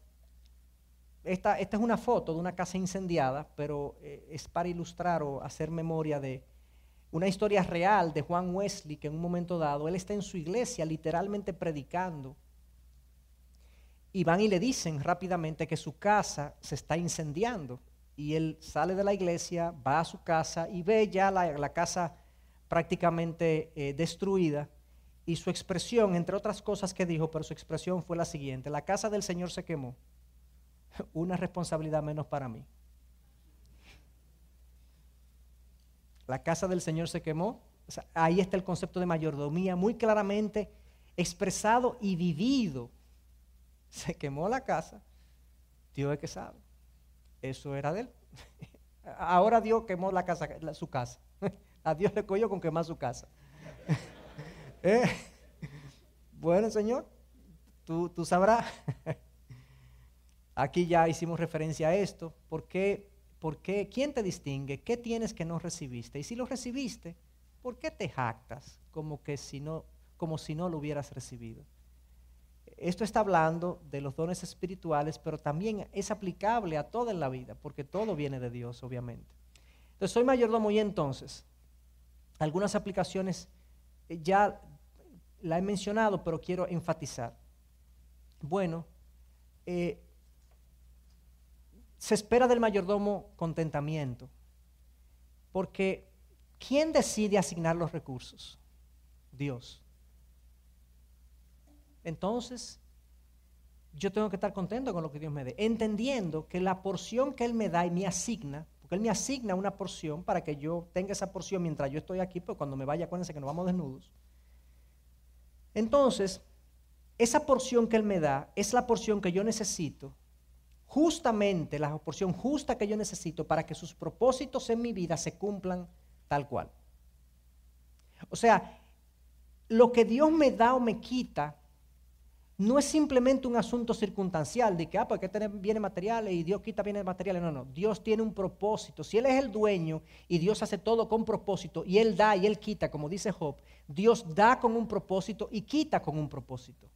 Esta, esta, es una foto de una casa incendiada, pero eh, es para ilustrar o hacer memoria de una historia real de Juan Wesley, que en un momento dado, él está en su iglesia literalmente predicando. Y van y le dicen rápidamente que su casa se está incendiando. Y él sale de la iglesia, va a su casa y ve ya la, casa prácticamente eh, destruida. Y su expresión, entre otras cosas que dijo, pero su expresión fue la siguiente, la casa del Señor se quemó. Una responsabilidad menos para mí. La casa del Señor se quemó. ahí está el concepto de mayordomía muy claramente expresado y vivido. Se quemó la casa. Dios es que sabe. Eso era de él. Ahora Dios quemó la casa, su casa. A Dios le cogió con quemar su casa. Eh, bueno, Señor, tú, tú sabrás. Aquí ya hicimos referencia a esto. ¿Por qué ¿Por qué? ¿Quién te distingue? ¿Qué tienes que no recibiste? Y si lo recibiste, ¿por qué te jactas como, que si no, como si no lo hubieras recibido? Esto está hablando de los dones espirituales, pero también es aplicable a toda la vida, porque todo viene de Dios, obviamente. Entonces, soy mayordomo y entonces, algunas aplicaciones eh, ya la he mencionado, pero quiero enfatizar. Bueno, eh, se espera del mayordomo contentamiento. Porque ¿quién decide asignar los recursos? Dios. Entonces, yo tengo que estar contento con lo que Dios me dé, entendiendo que la porción que Él me da y me asigna, porque Él me asigna una porción para que yo tenga esa porción mientras yo estoy aquí, pues cuando me vaya, acuérdense que nos vamos desnudos. Entonces, esa porción que Él me da es la porción que yo necesito justamente la porción justa que yo necesito para que sus propósitos en mi vida se cumplan tal cual. O sea, lo que Dios me da o me quita no es simplemente un asunto circunstancial de que, ah, porque tiene bienes materiales y Dios quita bienes materiales. No, no, Dios tiene un propósito. Si Él es el dueño y Dios hace todo con propósito y Él da y Él quita, como dice Job, Dios da con un propósito y quita con un propósito.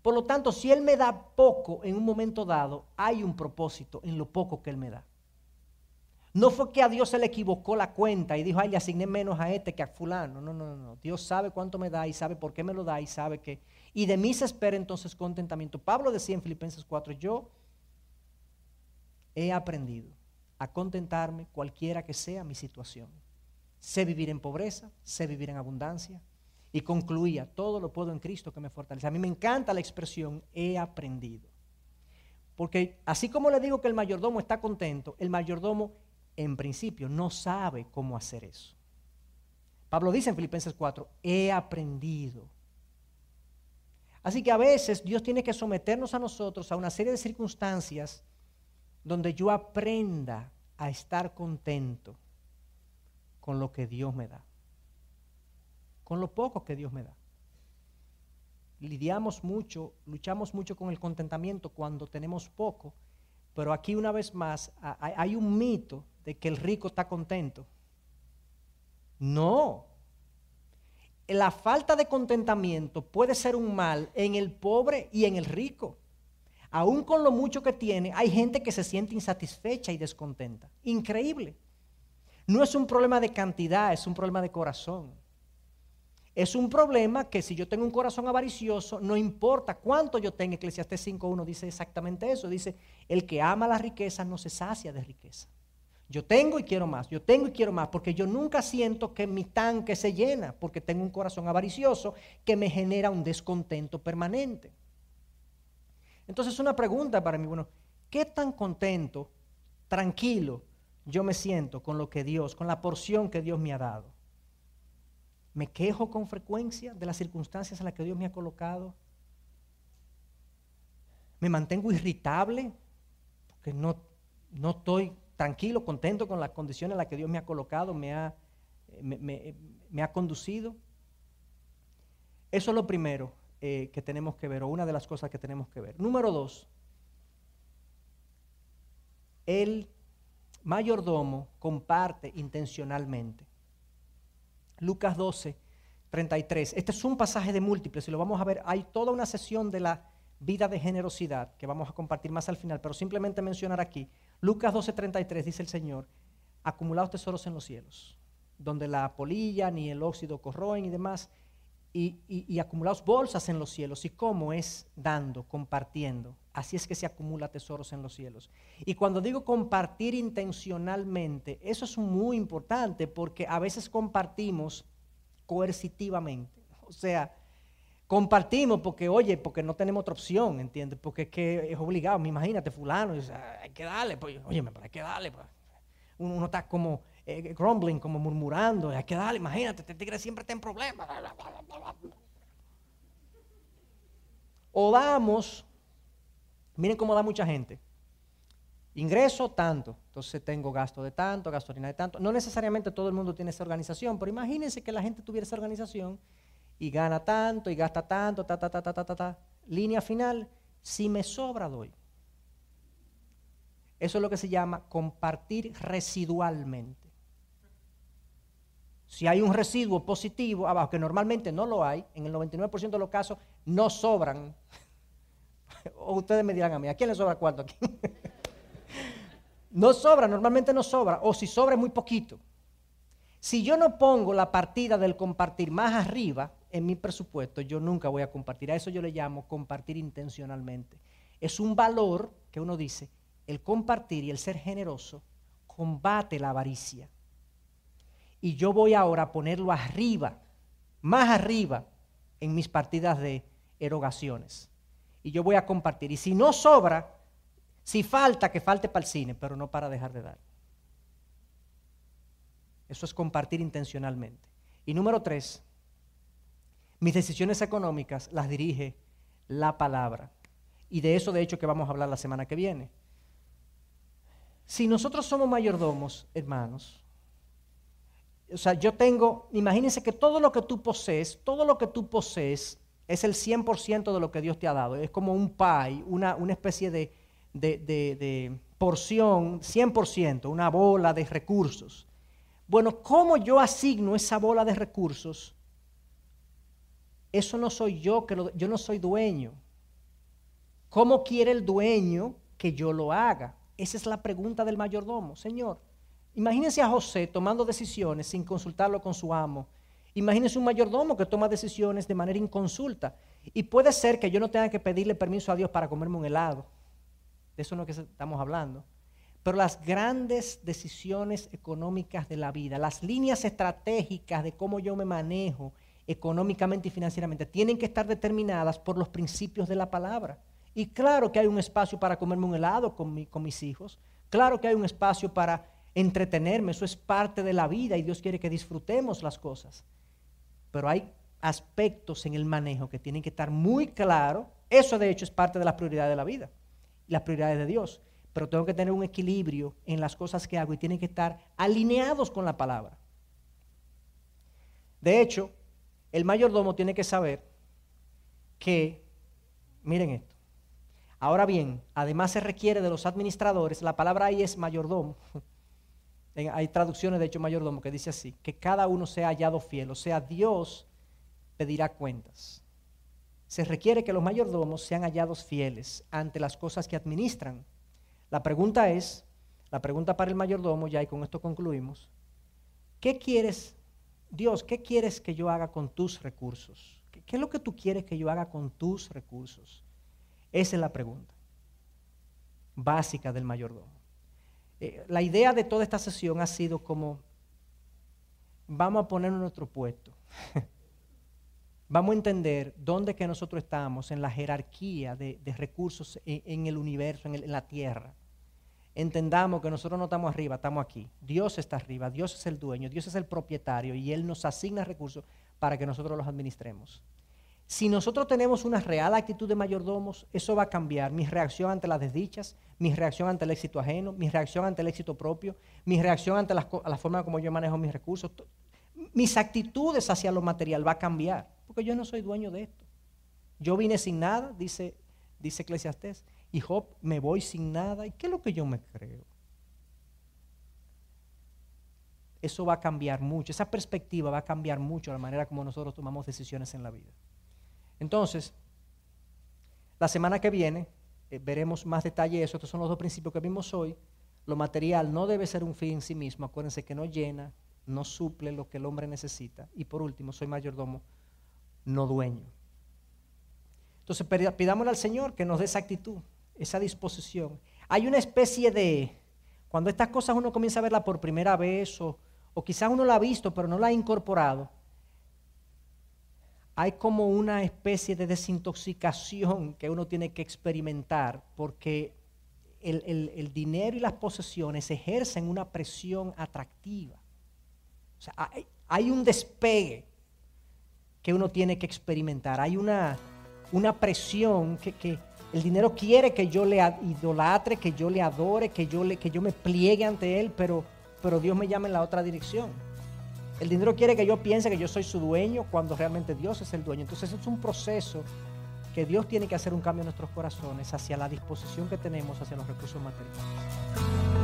Por lo tanto, si Él me da poco en un momento dado, hay un propósito en lo poco que Él me da. No fue que a Dios se le equivocó la cuenta y dijo, ay, le asigné menos a este que a fulano. No, no, no, no. Dios sabe cuánto me da y sabe por qué me lo da y sabe que... Y de mí se espera entonces contentamiento. Pablo decía en Filipenses 4, yo he aprendido a contentarme cualquiera que sea mi situación. Sé vivir en pobreza, sé vivir en abundancia, y concluía, todo lo puedo en Cristo que me fortalece. A mí me encanta la expresión, he aprendido. Porque así como le digo que el mayordomo está contento, el mayordomo en principio no sabe cómo hacer eso. Pablo dice en Filipenses 4, he aprendido. Así que a veces Dios tiene que someternos a nosotros a una serie de circunstancias donde yo aprenda a estar contento con lo que Dios me da con lo poco que Dios me da. Lidiamos mucho, luchamos mucho con el contentamiento cuando tenemos poco, pero aquí una vez más hay un mito de que el rico está contento. No. La falta de contentamiento puede ser un mal en el pobre y en el rico. Aún con lo mucho que tiene, hay gente que se siente insatisfecha y descontenta. Increíble. No es un problema de cantidad, es un problema de corazón. Es un problema que si yo tengo un corazón avaricioso, no importa cuánto yo tenga, Eclesiastes 5.1 dice exactamente eso, dice, el que ama la riqueza no se sacia de riqueza. Yo tengo y quiero más, yo tengo y quiero más, porque yo nunca siento que mi tanque se llena, porque tengo un corazón avaricioso que me genera un descontento permanente. Entonces una pregunta para mí, bueno, ¿qué tan contento, tranquilo yo me siento con lo que Dios, con la porción que Dios me ha dado? Me quejo con frecuencia de las circunstancias en las que Dios me ha colocado. Me mantengo irritable porque no, no estoy tranquilo, contento con las condiciones en las que Dios me ha colocado, me ha, me, ha conducido. Eso es lo primero eh, que tenemos que ver, o una de las cosas que tenemos que ver. Número dos, el mayordomo comparte intencionalmente. Lucas 12, 33. Este es un pasaje de múltiples y lo vamos a ver. Hay toda una sesión de la vida de generosidad que vamos a compartir más al final, pero simplemente mencionar aquí. Lucas 12, 33 dice el Señor, acumulados tesoros en los cielos, donde la polilla ni el óxido corroen y demás, y, y acumulados bolsas en los cielos. ¿Y cómo es dando, compartiendo Así es que se acumula tesoros en los cielos. Y cuando digo compartir intencionalmente, eso es muy importante porque a veces compartimos coercitivamente. O sea, compartimos porque, oye, porque no tenemos otra opción, ¿entiendes? Porque es que es obligado. Imagínate, fulano, hay que darle, pues, oye, hay que darle. Pues. Uno, está como eh, grumbling, como murmurando, hay que darle, imagínate, este tigre siempre está en problemas. O damos Miren cómo da mucha gente. Ingreso tanto, entonces tengo gasto de tanto, gasolina de tanto. No necesariamente todo el mundo tiene esa organización, pero imagínense que la gente tuviera esa organización y gana tanto y gasta tanto, ta, ta, ta, ta, ta, ta, ta. Línea final, si me sobra doy. Eso es lo que se llama compartir residualmente. Si hay un residuo positivo abajo, que normalmente no lo hay, en el 99% de los casos no sobran o ustedes me dirán a mí, ¿a quién le sobra cuánto no sobra, normalmente no sobra, o si sobra es muy poquito. Si yo no pongo la partida del compartir más arriba en mi presupuesto, yo nunca voy a compartir. A eso yo le llamo compartir intencionalmente. Es un valor que uno dice, el compartir y el ser generoso combate la avaricia. Y yo voy ahora a ponerlo arriba, más arriba, en mis partidas de erogaciones y yo voy a compartir. Y si no sobra, si falta, que falte para el cine, pero no para dejar de dar. Eso es compartir intencionalmente. Y número tres, mis decisiones económicas las dirige la palabra. Y de eso, de hecho, que vamos a hablar la semana que viene. Si nosotros somos mayordomos, hermanos, o sea, yo tengo, imagínense que todo lo que tú posees, todo lo que tú posees, es el 100% de lo que Dios te ha dado. Es como un pie, una, especie de, de, de, porción, 100%, una bola de recursos. Bueno, ¿cómo yo asigno esa bola de recursos? Eso no soy yo, que yo no soy dueño. ¿Cómo quiere el dueño que yo lo haga? Esa es la pregunta del mayordomo. Señor, imagínense a José tomando decisiones sin consultarlo con su amo Imagínense un mayordomo que toma decisiones de manera inconsulta. Y puede ser que yo no tenga que pedirle permiso a Dios para comerme un helado. De eso no es que estamos hablando. Pero las grandes decisiones económicas de la vida, las líneas estratégicas de cómo yo me manejo económicamente y financieramente, tienen que estar determinadas por los principios de la palabra. Y claro que hay un espacio para comerme un helado con, con mis hijos. Claro que hay un espacio para entretenerme. Eso es parte de la vida y Dios quiere que disfrutemos las cosas pero hay aspectos en el manejo que tienen que estar muy claros. Eso de hecho es parte de las prioridades de la vida, las prioridades de Dios. Pero tengo que tener un equilibrio en las cosas que hago y tienen que estar alineados con la palabra. De hecho, el mayordomo tiene que saber que, miren esto, ahora bien, además se requiere de los administradores, la palabra ahí es mayordomo, hay traducciones, de hecho, mayordomo, que dice así, que cada uno sea hallado fiel, o sea, Dios pedirá cuentas. Se requiere que los mayordomos sean hallados fieles ante las cosas que administran. La pregunta es, la pregunta para el mayordomo, ya y con esto concluimos, ¿qué quieres, Dios, qué quieres que yo haga con tus recursos? ¿Qué, es lo que tú quieres que yo haga con tus recursos? Esa es la pregunta básica del mayordomo. Eh, la idea de toda esta sesión ha sido como, vamos a poner nuestro puesto. vamos a entender dónde que nosotros estamos en la jerarquía de, recursos en, el universo, en, en la tierra. Entendamos que nosotros no estamos arriba, estamos aquí. Dios está arriba, Dios es el dueño, Dios es el propietario y Él nos asigna recursos para que nosotros los administremos. Si nosotros tenemos una real actitud de mayordomos, eso va a cambiar mi reacción ante las desdichas, mi reacción ante el éxito ajeno, mi reacción ante el éxito propio, mi reacción ante la, forma como yo manejo mis recursos. Mis actitudes hacia lo material va a cambiar, porque yo no soy dueño de esto. Yo vine sin nada, dice, dice y Job, me voy sin nada. ¿Y qué es lo que yo me creo? Eso va a cambiar mucho, esa perspectiva va a cambiar mucho la manera como nosotros tomamos decisiones en la vida. Entonces, la semana que viene eh, veremos más detalle de eso. Estos son los dos principios que vimos hoy. Lo material no debe ser un fin en sí mismo. Acuérdense que no llena, no suple lo que el hombre necesita. Y por último, soy mayordomo, no dueño. Entonces pidámosle al Señor que nos dé esa actitud. Esa disposición. Hay una especie de, cuando estas cosas uno comienza a verlas por primera vez o, o quizás uno la ha visto pero no la ha incorporado, hay como una especie de desintoxicación que uno tiene que experimentar porque el, dinero y las posesiones ejercen una presión atractiva. O sea, hay, un despegue que uno tiene que experimentar, hay una, una presión que, el dinero quiere que yo le idolatre, que yo le adore, que yo, le, que yo me pliegue ante él, pero, pero Dios me llama en la otra dirección. El dinero quiere que yo piense que yo soy su dueño cuando realmente Dios es el dueño. Entonces es un proceso que Dios tiene que hacer un cambio en nuestros corazones hacia la disposición que tenemos hacia los recursos materiales.